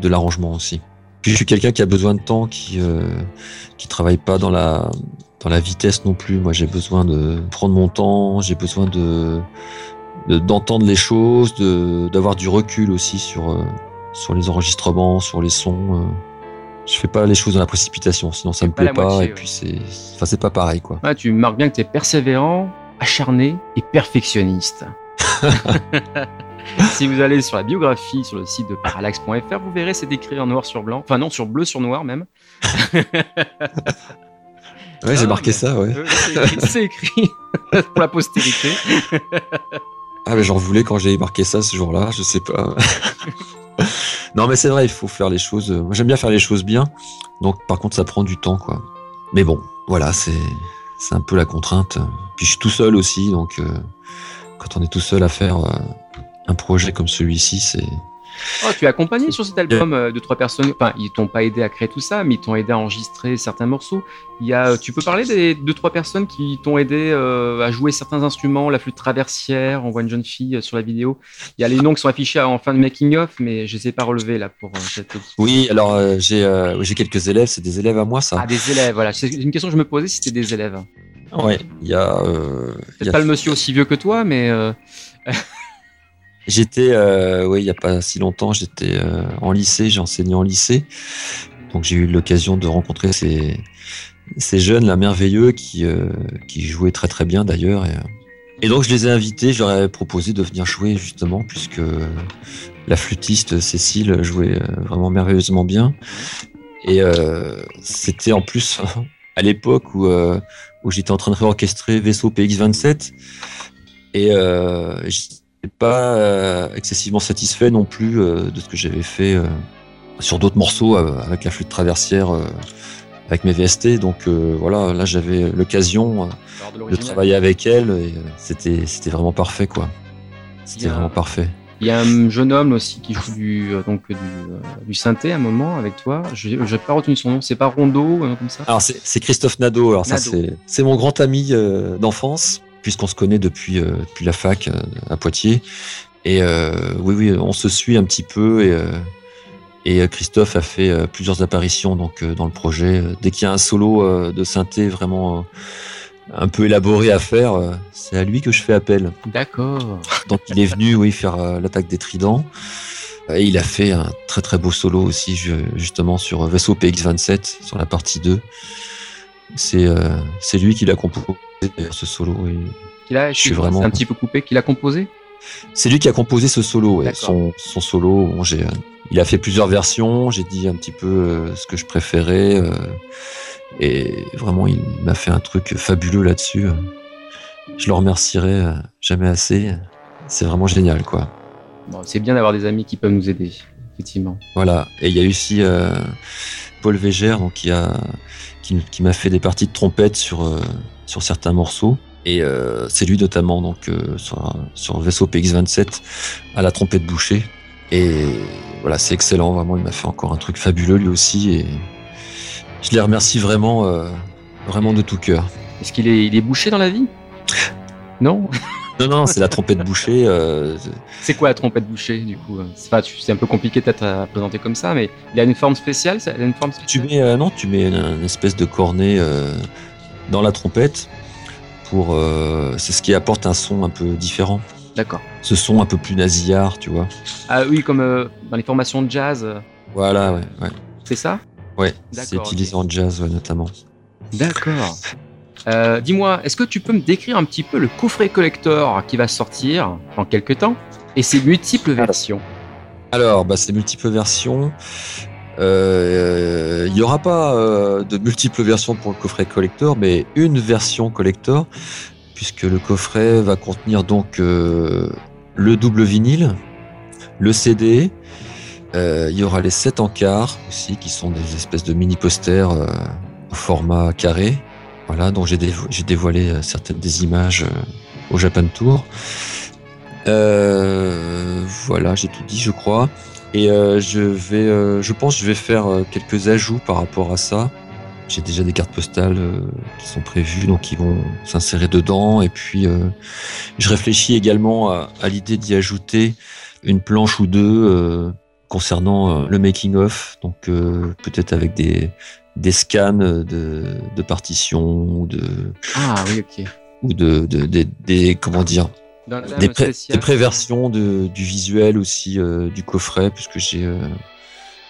[SPEAKER 2] de, l'arrangement aussi. Puis je suis quelqu'un qui a besoin de temps, qui euh, qui travaille pas dans la dans la vitesse non plus. Moi, j'ai besoin de prendre mon temps, j'ai besoin de de- d'entendre les choses, d'avoir du recul aussi sur euh, sur les enregistrements, sur les sons. Je fais pas les choses dans la précipitation, sinon ça me
[SPEAKER 1] pas
[SPEAKER 2] plaît
[SPEAKER 1] la
[SPEAKER 2] pas.
[SPEAKER 1] moitié,
[SPEAKER 2] et
[SPEAKER 1] ouais.
[SPEAKER 2] puis c'est enfin c'est pas pareil quoi.
[SPEAKER 1] Ouais, tu marques bien que tu es persévérant, acharné et perfectionniste. si vous allez sur la biographie sur le site de parallax.fr, vous verrez c'est écrit en noir sur blanc. Enfin non, sur bleu sur noir même.
[SPEAKER 2] Ouais, j'ai
[SPEAKER 1] Ah,
[SPEAKER 2] marqué ça, ouais.
[SPEAKER 1] Euh, c'est écrit- C'est écrit pour la postérité.
[SPEAKER 2] Ah, mais j'en voulais quand j'ai marqué ça ce jour-là, je sais pas. Non, mais c'est vrai, il faut faire les choses. Moi, j'aime bien faire les choses bien. Donc, par contre, ça prend du temps, quoi. Mais bon, voilà, c'est c'est un peu la contrainte. Puis, je suis tout seul aussi, donc euh, quand on est tout seul à faire euh, un projet comme celui-ci, c'est
[SPEAKER 1] Oh, tu es accompagné sur cet album euh, de trois personnes. Enfin, ils t'ont pas aidé à créer tout ça, mais ils t'ont aidé à enregistrer certains morceaux. Il y a, tu peux parler des deux trois personnes qui t'ont aidé euh, à jouer certains instruments, la flûte traversière. On voit une jeune fille euh, sur la vidéo. Il y a les noms qui sont affichés en fin de making of, mais je les ai pas relevés là pour euh, cette.
[SPEAKER 2] Oui, alors euh, j'ai j'ai quelques élèves, c'est des élèves à moi, ça.
[SPEAKER 1] Ah, des élèves. Voilà, c'est une question que je me posais si c'était des élèves.
[SPEAKER 2] Ouais, il y a.
[SPEAKER 1] Peut-être
[SPEAKER 2] a-
[SPEAKER 1] pas le monsieur aussi vieux que toi, mais
[SPEAKER 2] J'étais, euh, oui, il y a pas si longtemps, j'étais euh, en lycée, j'ai enseigné en lycée, donc j'ai eu l'occasion de rencontrer ces ces jeunes là merveilleux qui euh, qui jouaient très très bien d'ailleurs. Et, euh, et donc je les ai invités, je leur ai proposé de venir jouer justement puisque la flûtiste Cécile jouait euh, vraiment merveilleusement bien. Et euh, c'était en plus à l'époque où où j'étais en train de réorchestrer Vaisseau PX27 et euh, pas euh, excessivement satisfait non plus euh, de ce que j'avais fait euh, sur d'autres morceaux avec la flûte traversière avec mes VST. Donc voilà, là j'avais l'occasion de, travailler avec elle et c'était c'était vraiment parfait quoi. C'était vraiment parfait.
[SPEAKER 1] Il y a un jeune homme aussi qui joue du, donc, du, du synthé à un moment avec toi. Je n'ai pas retenu son nom. C'est pas Rondo, comme ça?
[SPEAKER 2] Alors, c'est Christophe Nadeau. Alors, ça, c'est mon grand ami d'enfance, puisqu'on se connaît depuis, depuis la fac à Poitiers. Et oui, oui, on se suit un petit peu. Et, et Christophe a fait plusieurs apparitions donc, dans le projet. Dès qu'il y a un solo de synthé vraiment un peu élaboré à faire, euh, c'est à lui que je fais appel.
[SPEAKER 1] D'accord.
[SPEAKER 2] Donc il est venu, oui, faire euh, l'attaque des tridents. Et il a fait un très très beau solo aussi, justement sur Vaisseau PX27, sur la partie 2. C'est euh, c'est lui qui l'a composé, ce solo.
[SPEAKER 1] Et a, je suis vraiment un petit peu coupé, qui l'a composé
[SPEAKER 2] C'est lui qui a composé ce solo, son, son solo. Bon, il a fait plusieurs versions, j'ai dit un petit peu ce que je préférais. Et vraiment, il m'a fait un truc fabuleux là-dessus. Je le remercierai jamais assez. C'est vraiment génial, quoi.
[SPEAKER 1] c'est bien d'avoir des amis qui peuvent nous aider, effectivement.
[SPEAKER 2] Voilà. Et il y a aussi euh, Paul Végère, donc, qui a qui, m'a fait des parties de trompette sur euh, sur certains morceaux. Et euh, c'est lui notamment donc sur, sur Vaisseau PX27 à la trompette bouchée. Et voilà, c'est excellent. Vraiment, il m'a fait encore un truc fabuleux lui aussi. Et je les remercie vraiment, euh, vraiment de tout cœur.
[SPEAKER 1] Est-ce qu'il est, il est bouché dans la vie? Non?
[SPEAKER 2] Non, non, c'est la trompette bouchée. Euh,
[SPEAKER 1] c'est quoi la trompette bouchée, du coup? C'est un peu compliqué peut-être à présenter comme ça, mais il a une forme spéciale, ça a une forme
[SPEAKER 2] Tu mets, euh, non, tu mets une, espèce de cornet dans la trompette pour. c'est ce qui apporte un son un peu différent.
[SPEAKER 1] D'accord.
[SPEAKER 2] Ce son un peu plus nasillard, tu vois.
[SPEAKER 1] Ah oui, comme dans les formations de jazz.
[SPEAKER 2] Voilà, ouais. ouais.
[SPEAKER 1] C'est ça?
[SPEAKER 2] Ouais, c'est utilisé en jazz notamment.
[SPEAKER 1] D'accord. Euh, dis-moi, est-ce que tu peux me décrire un petit peu le coffret collector qui va sortir en quelques temps et ses multiples versions?
[SPEAKER 2] Alors, bah, ces multiples versions, euh, il n'y aura pas euh, de multiples versions pour le coffret collector, mais une version collector, puisque le coffret va contenir donc le double vinyle, le CD, euh, il y aura les 7 encarts aussi, qui sont des espèces de mini posters euh, au format carré. Voilà, donc j'ai dévoilé euh, certaines des images au Japan Tour. voilà, j'ai tout dit, je crois. Et je vais, je pense, je vais faire quelques ajouts par rapport à ça. J'ai déjà des cartes postales qui sont prévues, donc ils vont s'insérer dedans. Et puis, je réfléchis également à, à l'idée d'y ajouter une planche ou deux concernant euh, le making of, donc euh, peut-être avec des des scans de, de partitions ou de
[SPEAKER 1] ah oui ok
[SPEAKER 2] ou de, de, des comment dire des, pré, des préversions de, du visuel aussi euh, du coffret puisque j'ai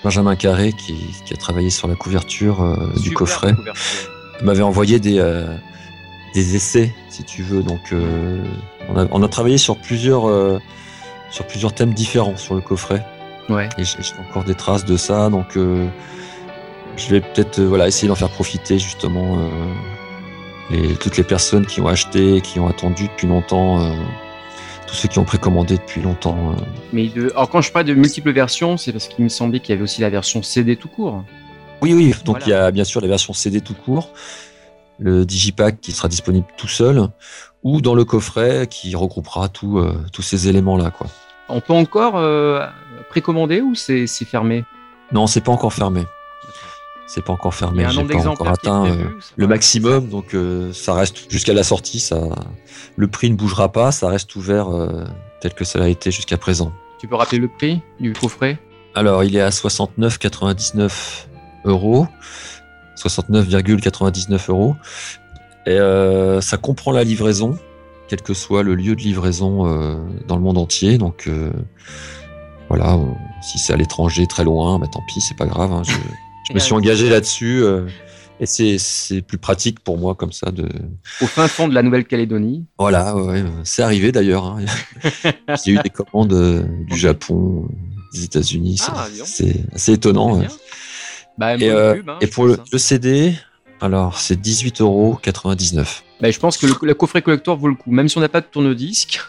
[SPEAKER 2] Benjamin Carré qui, qui, a travaillé sur la couverture du coffret m'avait envoyé des des essais si tu veux. Donc on a, on a travaillé sur plusieurs sur plusieurs thèmes différents sur le coffret.
[SPEAKER 1] Ouais.
[SPEAKER 2] Et j'ai encore des traces de ça, donc euh, je vais peut-être euh, voilà essayer d'en faire profiter justement euh, les, toutes les personnes qui ont acheté, qui ont attendu depuis longtemps, tous ceux qui ont précommandé depuis longtemps.
[SPEAKER 1] Mais de, alors quand je parle de multiples versions, c'est parce qu'il me semblait qu'il y avait aussi la version CD tout court.
[SPEAKER 2] Oui, oui. Donc il y a bien sûr la version CD tout court, le digipack qui sera disponible tout seul, ou dans le coffret qui regroupera tous ces éléments là, quoi.
[SPEAKER 1] On peut encore précommandé ou c'est fermé?
[SPEAKER 2] Non, c'est pas encore fermé. C'est pas encore fermé. J'ai pas encore atteint euh, le maximum, donc euh, ça reste jusqu'à la sortie. Ça, le prix ne bougera pas, ça reste ouvert euh, tel que ça a été jusqu'à présent.
[SPEAKER 1] Tu peux rappeler le prix du coffret
[SPEAKER 2] Alors, il est à 69,99 euros, 69,99 euros, et ça comprend la livraison, quel que soit le lieu de livraison dans le monde entier. Donc voilà, si c'est à l'étranger, très loin, bah, tant pis, c'est pas grave. Hein, je, me suis engagé là-dessus. Euh, et c'est plus pratique pour moi comme ça de.
[SPEAKER 1] Au fin fond de la Nouvelle-Calédonie.
[SPEAKER 2] Voilà, ouais, c'est arrivé d'ailleurs. Hein. J'ai eu des commandes euh, du Japon, des États-Unis. Ah, c'est assez étonnant. Bah, et, euh, hein, et, pour le, le, CD, alors c'est 18,99 euros.
[SPEAKER 1] Bah, je pense que le, coffret collector vaut le coup, même si on n'a pas de tourne-disque.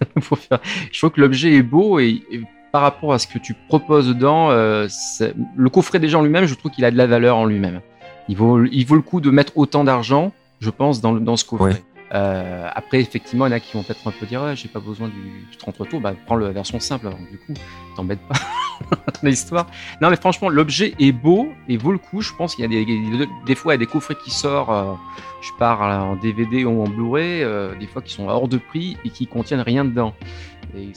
[SPEAKER 1] je trouve que l'objet est beau et par rapport à ce que tu proposes dedans, le coffret déjà en lui-même, je trouve qu'il a de la valeur en lui-même. Il vaut, il vaut le coup de mettre autant d'argent, je pense, dans, dans ce coffret. Euh, après, effectivement, il y en a qui vont peut-être un peu dire ouais, j'ai pas besoin du, du 30 tours, bah, prends la version simple, alors, du coup, t'embête pas dans l'histoire. Non, mais franchement, l'objet est beau et vaut le coup. Je pense qu'il y a des, des, fois, il y a des coffrets qui sortent, euh, je pars en DVD ou en Blu-ray, euh, des fois qui sont hors de prix et qui contiennent rien dedans. Et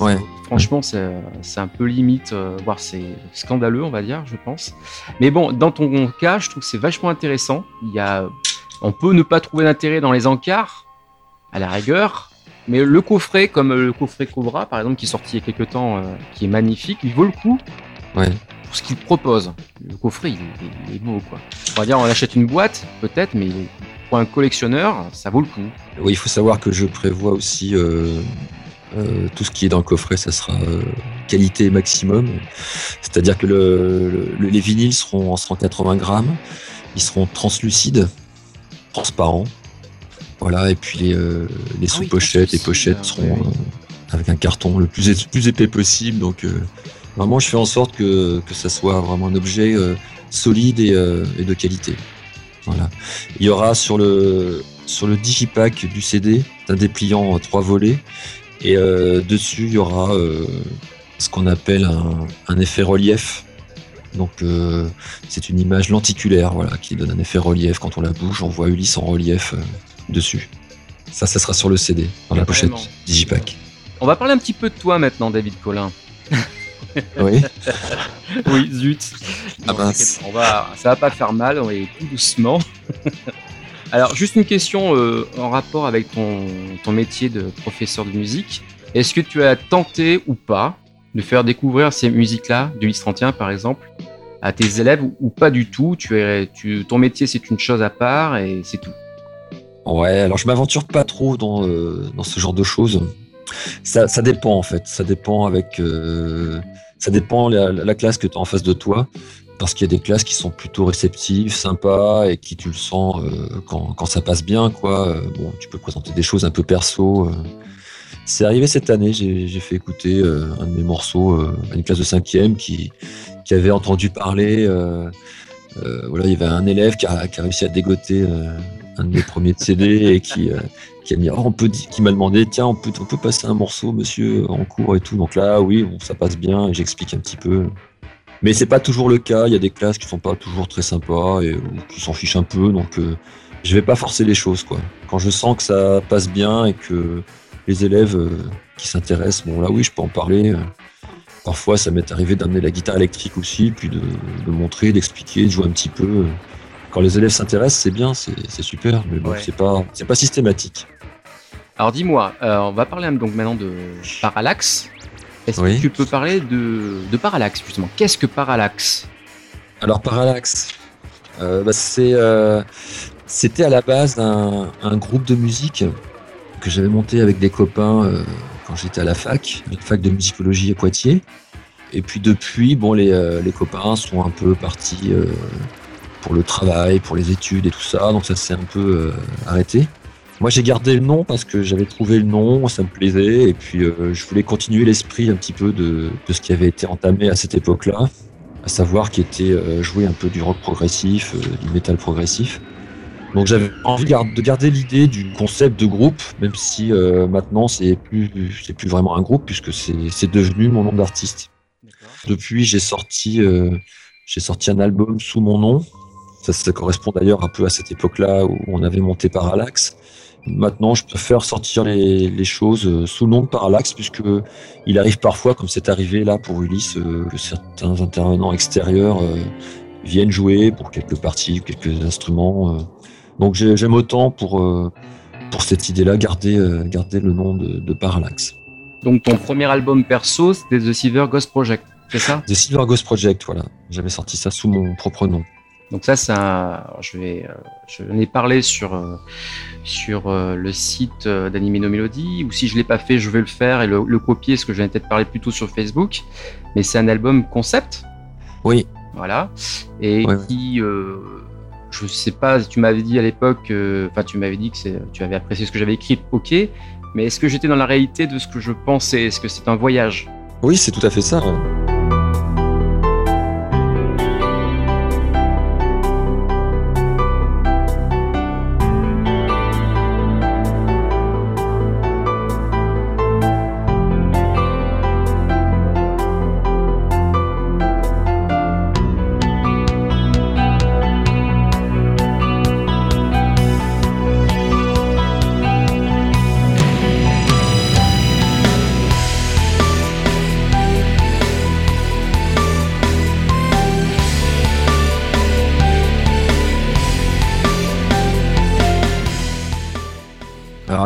[SPEAKER 1] Franchement, c'est un peu limite, euh, voire c'est scandaleux, on va dire, je pense. Mais bon, dans ton cas, je trouve que c'est vachement intéressant. Il y a, on peut ne pas trouver d'intérêt dans les encarts, à la rigueur. Mais le coffret, comme le coffret Cobra, par exemple, qui est sorti il y a quelques temps, euh, qui est magnifique, il vaut le coup.
[SPEAKER 2] Ouais.
[SPEAKER 1] Pour ce qu'il propose. Le coffret, il est, beau, quoi. On va dire, on achète une boîte, peut-être, mais pour un collectionneur, ça vaut le coup.
[SPEAKER 2] Oui, il faut savoir que je prévois aussi euh, euh, tout ce qui est dans le coffret, ça sera qualité maximum. C'est-à-dire que le, les vinyles seront en 180 grammes, ils seront translucides, transparents. Voilà, et puis les, euh, les ah sous-pochettes, les pochettes seront euh, avec un carton le plus, plus épais possible. Donc euh, vraiment, je fais en sorte que, que ça soit vraiment un objet solide et, et, de qualité. Voilà. Il y aura sur le, sur le digipack du CD un dépliant trois volets. Et dessus, il y aura ce qu'on appelle un, un, effet relief. Donc c'est une image lenticulaire voilà, qui donne un effet relief. Quand on la bouge, on voit Ulysse en relief dessus. Ça, ça sera sur le CD, dans la pochette Digipack.
[SPEAKER 1] On va parler un petit peu de toi maintenant, David Collin.
[SPEAKER 2] oui.
[SPEAKER 1] oui, zut.
[SPEAKER 2] Ah mince.
[SPEAKER 1] On va, ça va pas faire mal, on est tout doucement. Alors, juste une question euh, en rapport avec ton, métier de professeur de musique. Est-ce que tu as tenté ou pas de faire découvrir ces musiques-là, du Lys 31 par exemple, à tes élèves ou, pas du tout? Tu es, Ton métier, c'est une chose à part et c'est tout.
[SPEAKER 2] Ouais, alors je m'aventure pas trop dans, euh, ce genre de choses. Ça, dépend en fait. Ça dépend avec. Euh, ça dépend la classe que tu as en face de toi. Parce qu'il y a des classes qui sont plutôt réceptives, sympas et qui tu le sens euh, quand, quand, ça passe bien. quoi. bon, tu peux présenter des choses un peu perso. C'est arrivé cette année, j'ai fait écouter un de mes morceaux à une classe de cinquième qui, qui avait entendu parler. voilà, il y avait un élève qui a, qui a réussi à dégoter un de mes premiers CD et qui, euh, qui a oh, on peut, qui m'a demandé, tiens, on peut, on peut passer un morceau, monsieur, en cours et tout. Donc là, oui, bon, ça passe bien et j'explique un petit peu. Mais c'est pas toujours le cas. Il y a des classes qui sont pas toujours très sympas et qui s'en fichent un peu. Donc, euh, je vais pas forcer les choses, quoi. Quand je sens que ça passe bien et que les élèves euh, qui s'intéressent, bon, là, oui, je peux en parler. Parfois, ça m'est arrivé d'amener la guitare électrique aussi, puis de, de montrer, d'expliquer, de jouer un petit peu quand les élèves s'intéressent, c'est bien, c'est super, mais bon, c'est pas, pas systématique.
[SPEAKER 1] Alors dis-moi, euh, on va parler donc maintenant de parallaxe. Est-ce que tu peux parler de, de parallaxe justement? Qu'est-ce que parallaxe
[SPEAKER 2] Alors parallaxe, euh, bah, c'est, euh, c'était à la base un, un, groupe de musique que j'avais monté avec des copains quand j'étais à la fac, la fac de musicologie à Poitiers. Et puis depuis, bon, les, les copains sont un peu partis pour le travail, pour les études et tout ça. Donc ça s'est un peu euh, arrêté. Moi j'ai gardé le nom parce que j'avais trouvé le nom, ça me plaisait et puis euh, je voulais continuer l'esprit un petit peu de, de, ce qui avait été entamé à cette époque-là, à savoir qui était euh, jouer un peu du rock progressif, du métal progressif. Donc j'avais envie de garder l'idée du concept de groupe, même si maintenant c'est plus c'est plus vraiment un groupe puisque c'est devenu mon nom d'artiste. Depuis j'ai sorti j'ai sorti un album sous mon nom ça, correspond d'ailleurs un peu à cette époque-là où on avait monté Parallax. Maintenant, je préfère sortir les, choses euh, sous le nom de Parallax, puisque il arrive parfois, comme c'est arrivé là pour Ulysse, euh, que certains intervenants extérieurs euh, viennent jouer pour quelques parties, quelques instruments. Donc j'aime autant pour, pour cette idée-là garder, garder le nom de, de Parallax.
[SPEAKER 1] Donc ton premier album perso, c'était The Silver Ghost Project, c'est ça?
[SPEAKER 2] The Silver Ghost Project, voilà. J'avais sorti ça sous mon propre nom.
[SPEAKER 1] Donc ça, c'est je vais, euh, je l'ai parlé sur euh, sur euh, le site d'Animino Melody, ou si je l'ai pas fait, je vais le faire et le, copier, parce que je vais peut-être parler plutôt sur Facebook. Mais c'est un album concept.
[SPEAKER 2] Oui.
[SPEAKER 1] Voilà. Et qui, je sais pas, tu m'avais dit à l'époque, enfin tu m'avais dit que tu avais apprécié ce que j'avais écrit, ok. Mais est-ce que j'étais dans la réalité de ce que je pensais? Est-ce que c'est un voyage?
[SPEAKER 2] Oui, c'est tout à fait ça.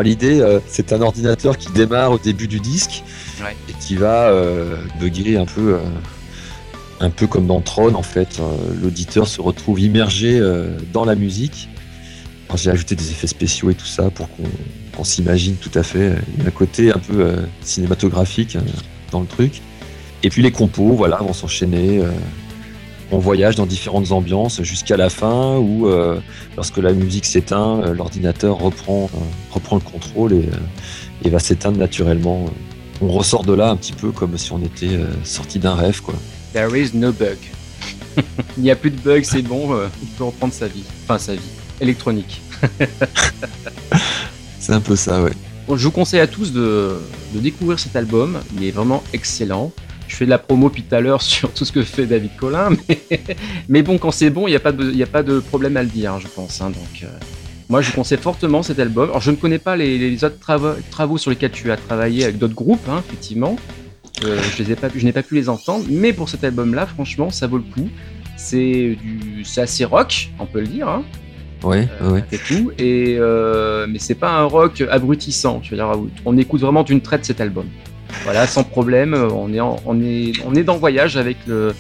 [SPEAKER 2] L'idée, euh, c'est un ordinateur qui démarre au début du disque et qui va euh, bugger un peu, euh, un peu comme dans Tron en fait. L'auditeur se retrouve immergé dans la musique. J'ai ajouté des effets spéciaux et tout ça pour qu'on s'imagine tout à fait. Il y a un côté un peu cinématographique dans le truc. Et puis les compos, voilà, vont s'enchaîner on voyage dans différentes ambiances jusqu'à la fin où euh, lorsque la musique s'éteint, euh, l'ordinateur reprend, euh, reprend le contrôle et, va s'éteindre naturellement. On ressort de là un petit peu comme si on était sorti d'un rêve. Quoi.
[SPEAKER 1] There is no bug. il n'y a plus de bug, c'est bon, il peut reprendre sa vie. Enfin sa vie électronique.
[SPEAKER 2] c'est un peu ça, ouais.
[SPEAKER 1] je vous conseille à tous de, de découvrir cet album. Il est vraiment excellent je fais de la promo depuis tout à l'heure sur tout ce que fait David Collin, mais, bon, quand c'est bon, il n'y a, pas de, a pas de problème à le dire, je pense. Hein, donc, euh, moi, je conseille fortement cet album. Alors, je ne connais pas les, autres travaux, sur lesquels tu as travaillé avec d'autres groupes, hein, effectivement. Euh, je n'ai pas pu les entendre, mais pour cet album-là, franchement, ça vaut le coup. C'est assez rock, on peut le dire. Hein.
[SPEAKER 2] Ouais, euh, ouais.
[SPEAKER 1] Et tout. Et mais c'est pas un rock abrutissant. Je veux dire, on écoute vraiment d'une traite cet album. Voilà, sans problème. On est, on est, on est dans voyage avec le,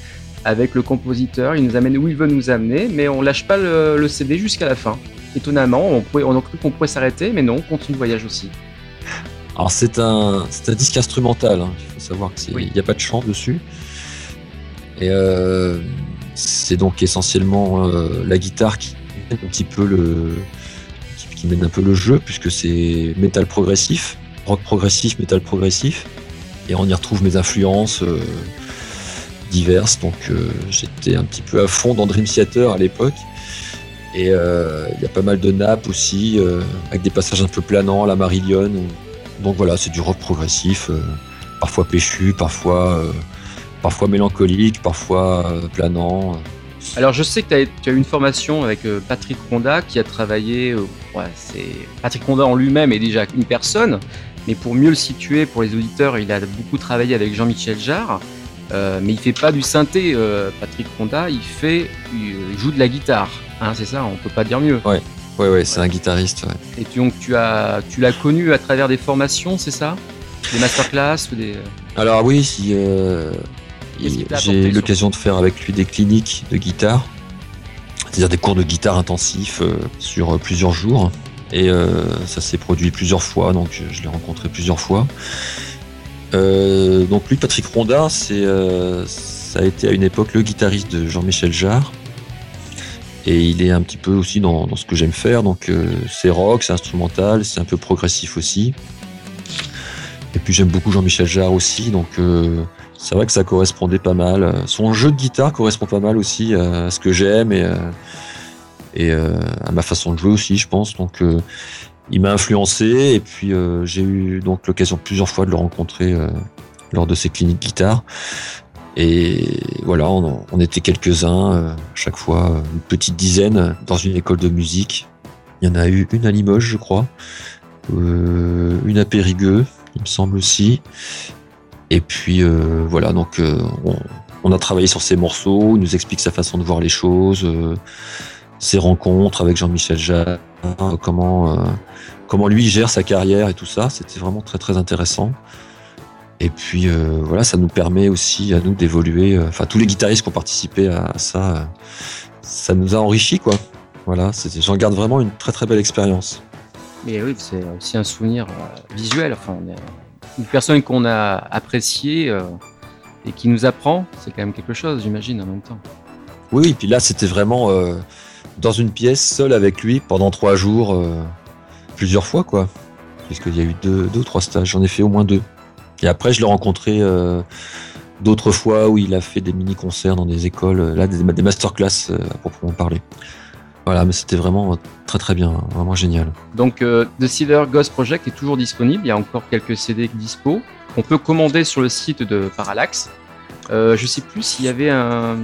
[SPEAKER 1] avec le compositeur. Il nous amène où il veut nous amener, mais on lâche pas le, CD jusqu'à la fin. Étonnamment, on, pourrait, on a cru qu'on pourrait s'arrêter, mais non, on continue le voyage aussi.
[SPEAKER 2] Alors c'est un, un disque instrumental. Hein. Il faut savoir qu'il n'y a pas de chant dessus. Et euh, c'est donc essentiellement euh, la guitare qui mène un petit peu le, qui mène un peu le jeu, puisque c'est métal progressif, rock progressif, métal progressif et on y retrouve mes influences euh, diverses. Donc euh, j'étais un petit peu à fond dans Dream Theater à l'époque. Et euh, il y a pas mal de nappes aussi, avec des passages un peu planants, la Marillion. Donc voilà, c'est du rock progressif, parfois péchu, parfois, parfois mélancolique, parfois planant.
[SPEAKER 1] Alors je sais que tu as, eu une formation avec Patrick Ronda qui a travaillé. Patrick Ronda en lui-même est déjà une personne, mais pour mieux le situer pour les auditeurs, il a beaucoup travaillé avec Jean-Michel Jarre. Euh, mais il fait pas du synthé, euh, Patrick Ronda, il fait, il joue de la guitare. Hein, c'est ça, on peut pas dire mieux.
[SPEAKER 2] Ouais, ouais, ouais, c'est un guitariste.
[SPEAKER 1] Et donc tu as, tu l'as connu à travers des formations, c'est ça? Des masterclass ou des.
[SPEAKER 2] Alors oui, euh, j'ai eu l'occasion de faire avec lui des cliniques de guitare, c'est-à-dire des cours de guitare intensifs sur plusieurs jours. Et euh, ça s'est produit plusieurs fois, donc je, l'ai rencontré plusieurs fois. Euh, donc lui, Patrick Ronda, c'est, euh, ça a été à une époque le guitariste de Jean-Michel Jarre. Et il est un petit peu aussi dans, ce que j'aime faire. Donc c'est rock, c'est instrumental, c'est un peu progressif aussi. Et puis j'aime beaucoup Jean-Michel Jarre aussi, donc c'est vrai que ça correspondait pas mal. Son jeu de guitare correspond pas mal aussi à ce que j'aime et et euh, à ma façon de jouer aussi, je pense. Donc, euh, il m'a influencé et puis euh, j'ai eu donc l'occasion plusieurs fois de le rencontrer lors de ses cliniques guitare. Et voilà, on, était quelques-uns, chaque fois une petite dizaine dans une école de musique. Il y en a eu une à Limoges, je crois, une à Périgueux, il me semble aussi. Et puis voilà, donc on, on, a travaillé sur ces morceaux, il nous explique sa façon de voir les choses ses rencontres avec Jean-Michel Jarre, comment, euh, comment lui gère sa carrière et tout ça. C'était vraiment très très intéressant. Et puis euh, voilà, ça nous permet aussi à nous d'évoluer. Euh, enfin, tous les guitaristes qui ont participé à ça, ça nous a enrichi quoi. Voilà, j'en garde vraiment une très très belle expérience.
[SPEAKER 1] Mais oui, c'est aussi un souvenir visuel. Enfin, une personne qu'on a appréciée et qui nous apprend, c'est quand même quelque chose, j'imagine, en même temps.
[SPEAKER 2] Oui, et puis là, c'était vraiment dans une pièce, seul avec lui, pendant trois jours, euh, plusieurs fois, quoi. Puisqu'il y a eu deux, deux ou trois stages, j'en ai fait au moins deux. Et après, je l'ai rencontré d'autres fois où il a fait des mini-concerts dans des écoles, là, des, des masterclass à proprement parler. Voilà, mais c'était vraiment très très bien, vraiment génial.
[SPEAKER 1] Donc, The Silver Ghost Project est toujours disponible. Il y a encore quelques CD dispo. On peut commander sur le site de Parallax. Euh, je sais plus s'il y avait un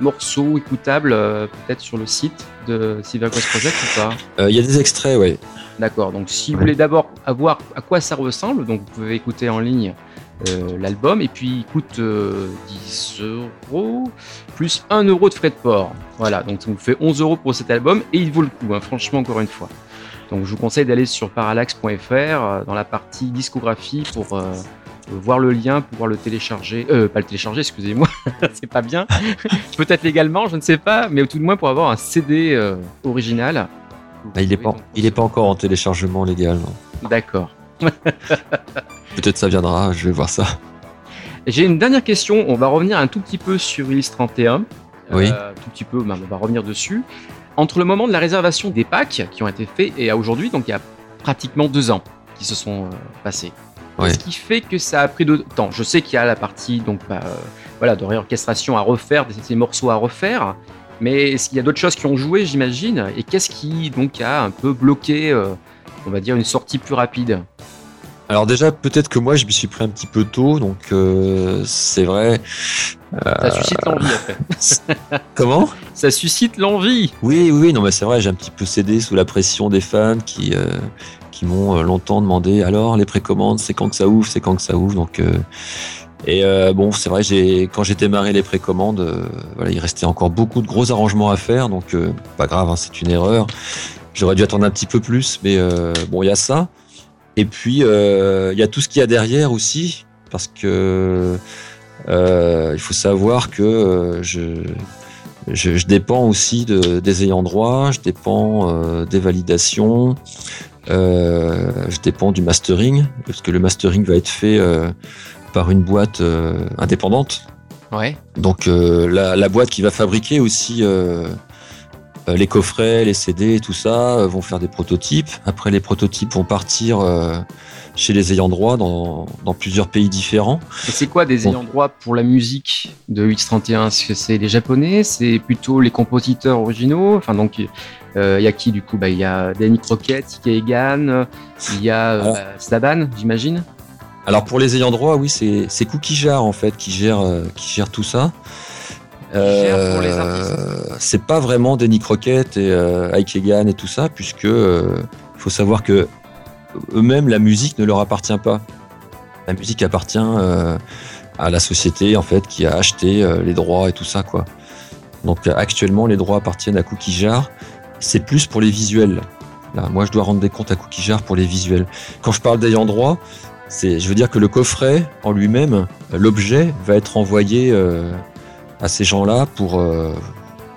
[SPEAKER 1] morceau écoutable euh, peut-être sur le site de Silver Quest Project ou pas.
[SPEAKER 2] Euh, il y a des extraits, oui.
[SPEAKER 1] D'accord. Donc si vous voulez d'abord avoir à quoi ça ressemble, donc vous pouvez écouter en ligne l'album et puis il coûte 10 euros plus 1 euro de frais de port. Voilà. Donc ça vous fait 11 euros pour cet album et il vaut le coup. Hein, franchement, encore une fois. Donc je vous conseille d'aller sur parallax.fr dans la partie discographie pour voir le lien, pouvoir le télécharger, euh, pas le télécharger, excusez-moi, c'est pas bien. Peut-être légalement, je ne sais pas, mais tout de moins pour avoir un CD euh, original.
[SPEAKER 2] Ah, il n'est pas, il est pas encore en téléchargement légal.
[SPEAKER 1] D'accord.
[SPEAKER 2] Peut-être ça viendra, je vais voir ça.
[SPEAKER 1] J'ai une dernière question. On va revenir un tout petit peu sur Ulysse 31.
[SPEAKER 2] Oui.
[SPEAKER 1] Euh, tout petit peu, on va revenir dessus. Entre le moment de la réservation des packs qui ont été faits et à aujourd'hui, donc il y a pratiquement deux ans qui se sont passés. Ce qui fait que ça a pris de temps. Je sais qu'il y a la partie donc bah, euh, voilà de réorchestration à refaire, des, morceaux à refaire, mais il y a d'autres choses qui ont joué, j'imagine? Et qu'est-ce qui donc a un peu bloqué, euh, on va dire, une sortie plus rapide?
[SPEAKER 2] Alors déjà, peut-être que moi, je m'y suis pris un petit peu tôt, donc euh, c'est vrai.
[SPEAKER 1] Ça suscite l'envie après.
[SPEAKER 2] Comment?
[SPEAKER 1] Ça suscite l'envie.
[SPEAKER 2] Oui, oui, non, mais c'est vrai, j'ai un petit peu cédé sous la pression des fans qui, m'ont euh, longtemps demandé alors les précommandes, c'est quand que ça ouvre, c'est quand que ça ouvre. Donc euh, et euh, bon, c'est vrai, j'ai quand j'ai démarré les précommandes, voilà, il restait encore beaucoup de gros arrangements à faire, donc pas grave, hein, c'est une erreur. J'aurais dû attendre un petit peu plus, mais bon, il y a ça. Et puis il y a tout ce qu'il y a derrière aussi, parce que il faut savoir que je, je, dépends aussi de, des ayants droit, je dépends des validations, je dépends du mastering, parce que le mastering va être fait euh, par une boîte euh, indépendante.
[SPEAKER 1] Ouais.
[SPEAKER 2] Donc la, la, boîte qui va fabriquer aussi les coffrets, les CD, tout ça, vont faire des prototypes. Après, les prototypes vont partir chez les ayants droit dans, dans plusieurs pays différents.
[SPEAKER 1] Et c'est quoi des ayants droit pour la musique de X31 Est-ce que c'est les japonais? C'est plutôt les compositeurs originaux? Enfin, donc, euh, il y a qui du coup bah, Il y a Danny Crockett, Ike Egan, il y a euh, Staban, j'imagine
[SPEAKER 2] alors pour les ayants droit, oui, c'est c'est Cookie Jar en fait qui gère euh, qui gère tout ça.
[SPEAKER 1] Euh,
[SPEAKER 2] c'est pas vraiment Danny Crockett et euh, Ike Egan et tout ça, puisque il faut savoir que eux-mêmes la musique ne leur appartient pas. La musique appartient à la société en fait qui a acheté les droits et tout ça quoi. Donc actuellement les droits appartiennent à Cookie Jar c'est plus pour les visuels. Là, moi, je dois rendre des comptes à Cookie Jar pour les visuels. Quand je parle d'ayant droit, c'est, je veux dire que le coffret en lui-même, l'objet, va être envoyé euh, à ces gens-là pour, euh,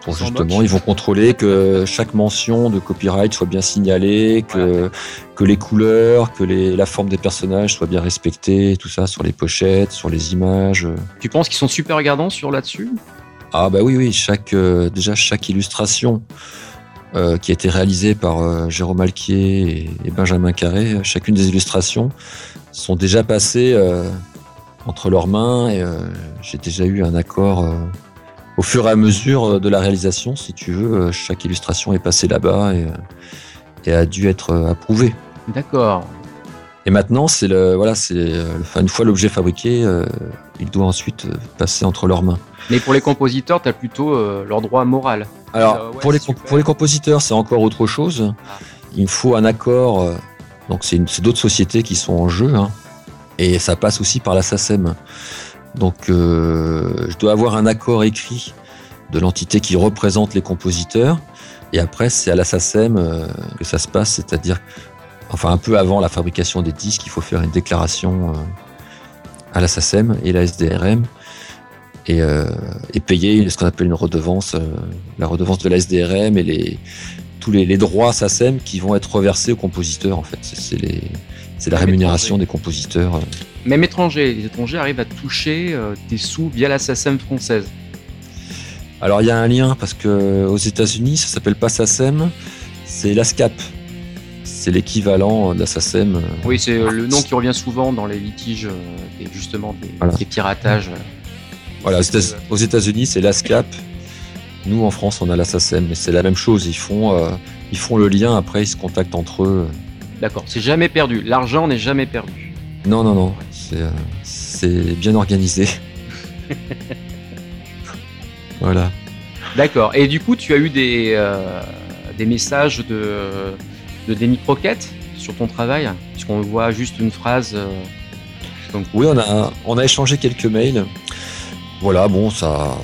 [SPEAKER 2] pour justement, ils vont contrôler que chaque mention de copyright soit bien signalée, que, que les couleurs, que les, la forme des personnages soit bien respectée, tout ça sur les pochettes, sur les images.
[SPEAKER 1] Tu penses qu'ils sont super regardants sur là-dessus?
[SPEAKER 2] Ah bah oui, oui, chaque, euh, déjà chaque illustration euh, qui a été réalisé par euh, Jérôme Alquier et, Benjamin Carré. Chacune des illustrations sont déjà passées euh, entre leurs mains et j'ai déjà eu un accord au fur et à mesure de la réalisation. Si tu veux, chaque illustration est passée là-bas et, a dû être approuvée.
[SPEAKER 1] D'accord.
[SPEAKER 2] Et maintenant, c'est le voilà, c'est une fois l'objet fabriqué, il doit ensuite passer entre leurs mains.
[SPEAKER 1] Mais pour les compositeurs, tu as plutôt leur droit moral.
[SPEAKER 2] Alors, euh, pour, les, pour les compositeurs, c'est encore autre chose. Il faut un accord. Euh, donc, c'est d'autres sociétés qui sont en jeu. Hein, et ça passe aussi par la SACEM. Donc, euh, je dois avoir un accord écrit de l'entité qui représente les compositeurs. Et après, c'est à la SACEM que ça se passe, c'est-à-dire, enfin, un peu avant la fabrication des disques, il faut faire une déclaration à la SACEM et la SDRM et, euh, et payer ce qu'on appelle une redevance, euh, la redevance de la SDRM et les, tous les, les droits SACEM qui vont être reversés aux compositeurs en fait. C'est les c'est la rémunération des compositeurs. Euh.
[SPEAKER 1] Même étrangers, les étrangers arrivent à toucher euh, des sous via la SACEM française.
[SPEAKER 2] Alors il y a un lien parce que aux États-Unis, ça s'appelle pas SACEM, c'est l'ASCAP. c'est l'équivalent de la SACEM.
[SPEAKER 1] Oui, c'est le nom qui revient souvent dans les litiges et justement des, piratages.
[SPEAKER 2] Voilà, aux États-Unis, c'est l'ASCAP. Nous, en France, on a la SACEM, mais c'est la même chose. Ils font, ils font le lien, après, ils se contactent entre eux.
[SPEAKER 1] D'accord, c'est jamais perdu. L'argent n'est jamais perdu.
[SPEAKER 2] Non, non, non. C'est bien organisé. voilà.
[SPEAKER 1] D'accord. Et du coup, tu as eu des, euh, des messages de, de Demi Croquette sur ton travail? Puisqu'on voit juste une phrase. Euh,
[SPEAKER 2] oui, on a, on a échangé quelques mails. Voilà, bon, ça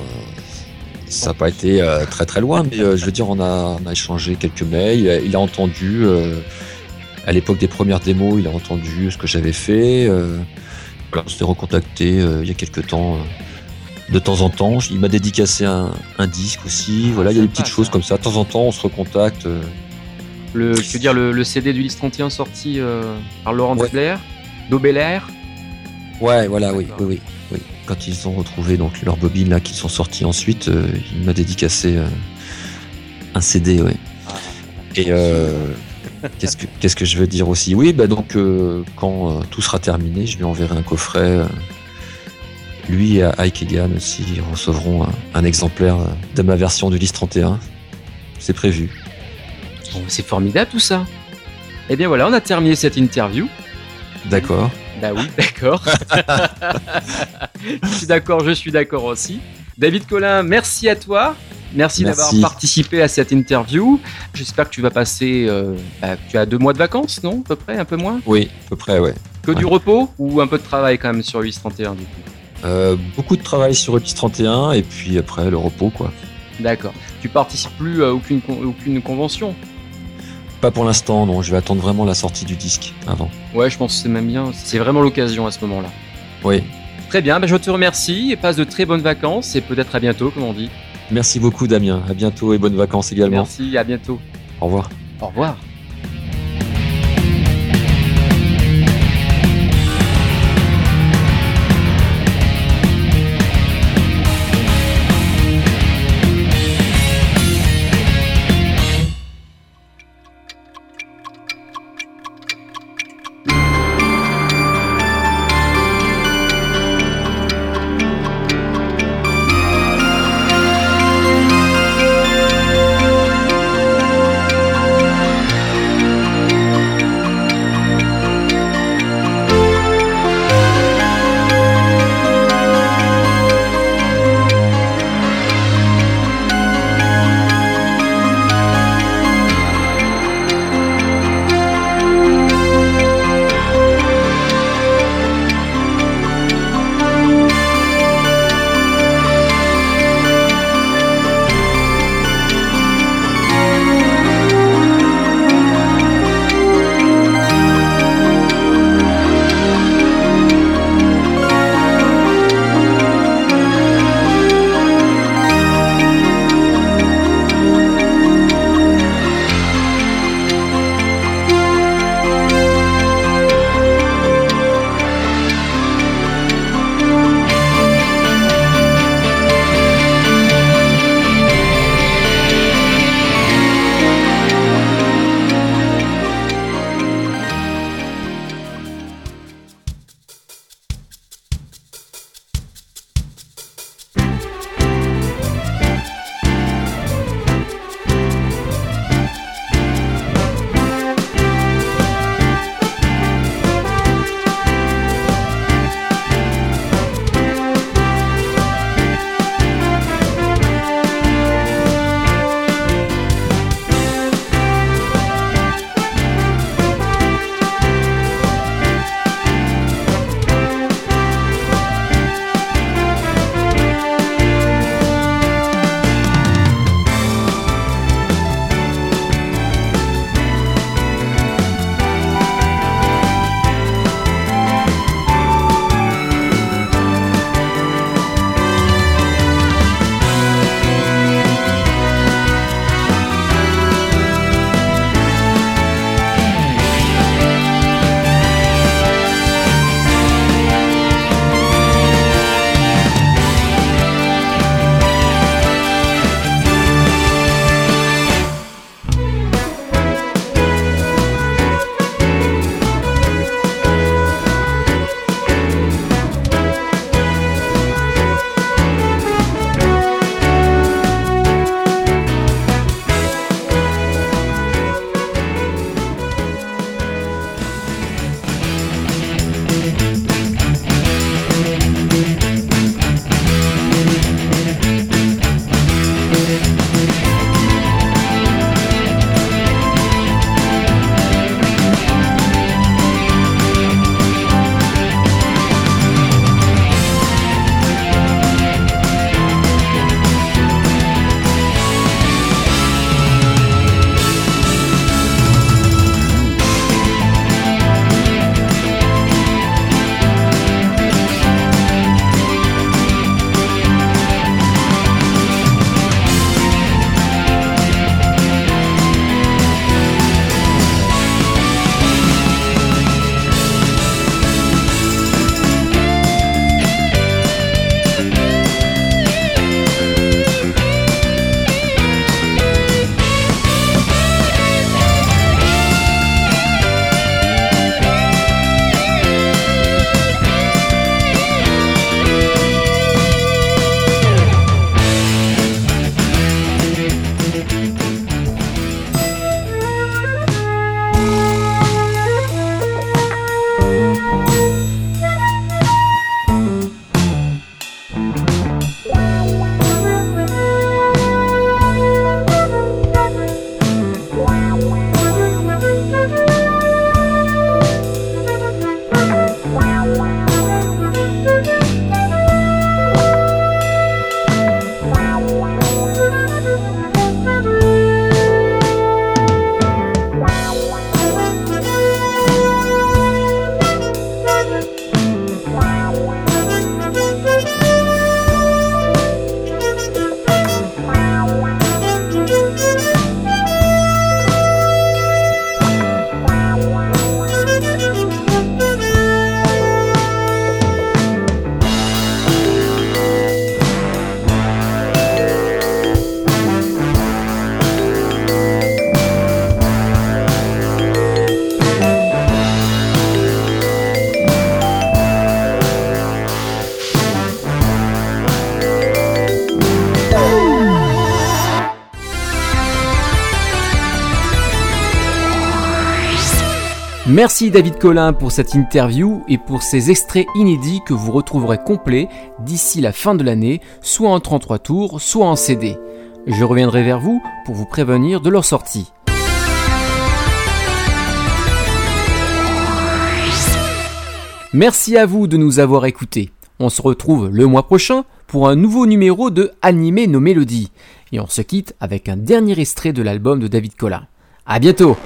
[SPEAKER 2] ça n'a pas été euh, très très loin, mais je veux dire, on a, on a, échangé quelques mails. Il a entendu, à l'époque des premières démos, il a entendu ce que j'avais fait. on s'est recontacté il y a quelques temps de temps en temps. Il m'a dédicacé un, disque aussi. Voilà, il y a des petites choses comme ça. De temps en temps, on se recontacte. Euh.
[SPEAKER 1] Le, je veux dire, le, CD du List 31 sorti euh, par Laurent ouais. Dobelair
[SPEAKER 2] Ouais, voilà, oui, oui, oui, Quand ils ont retrouvé donc leurs bobines là qui sont sorties ensuite, euh, il m'a dédicacé un CD, ouais. Ah. Et qu'est-ce que qu'est-ce que je veux dire aussi? Oui, bah donc quand tout sera terminé, je lui enverrai un coffret lui et Ike Egan aussi recevront un, exemplaire de ma version du List 31. C'est prévu.
[SPEAKER 1] c'est formidable tout ça. Eh bien voilà, on a terminé cette interview.
[SPEAKER 2] D'accord.
[SPEAKER 1] Bah oui, d'accord. je suis d'accord, je suis d'accord aussi. David Collin, merci à toi. Merci, d'avoir participé à cette interview. J'espère que tu vas passer. Euh, bah, tu as deux mois de vacances, non À peu près, un peu moins?
[SPEAKER 2] Oui, à peu près, ouais.
[SPEAKER 1] Que du repos ou un peu de travail quand même sur le 31 du coup?
[SPEAKER 2] Euh, beaucoup de travail sur Epis 31 et puis après le repos quoi.
[SPEAKER 1] D'accord. Tu participes plus à aucune, aucune convention?
[SPEAKER 2] Pas pour l'instant, non. Je vais attendre vraiment la sortie du disque avant.
[SPEAKER 1] Ouais, je pense que c'est même bien. C'est vraiment l'occasion à ce moment-là.
[SPEAKER 2] Oui.
[SPEAKER 1] Très bien, ben je te remercie et passe de très bonnes vacances et peut-être à bientôt, comme on dit.
[SPEAKER 2] Merci beaucoup Damien. À bientôt et bonnes vacances également.
[SPEAKER 1] Merci, à bientôt.
[SPEAKER 2] Au revoir.
[SPEAKER 1] Au revoir. Merci David Collin pour cette interview et pour ces extraits inédits que vous retrouverez complets d'ici la fin de l'année, soit en 33 tours, soit en CD. Je reviendrai vers vous pour vous prévenir de leur sortie. Merci à vous de nous avoir écoutés. On se retrouve le mois prochain pour un nouveau numéro de Animer nos mélodies. Et on se quitte avec un dernier extrait de l'album de David Collin. À bientôt!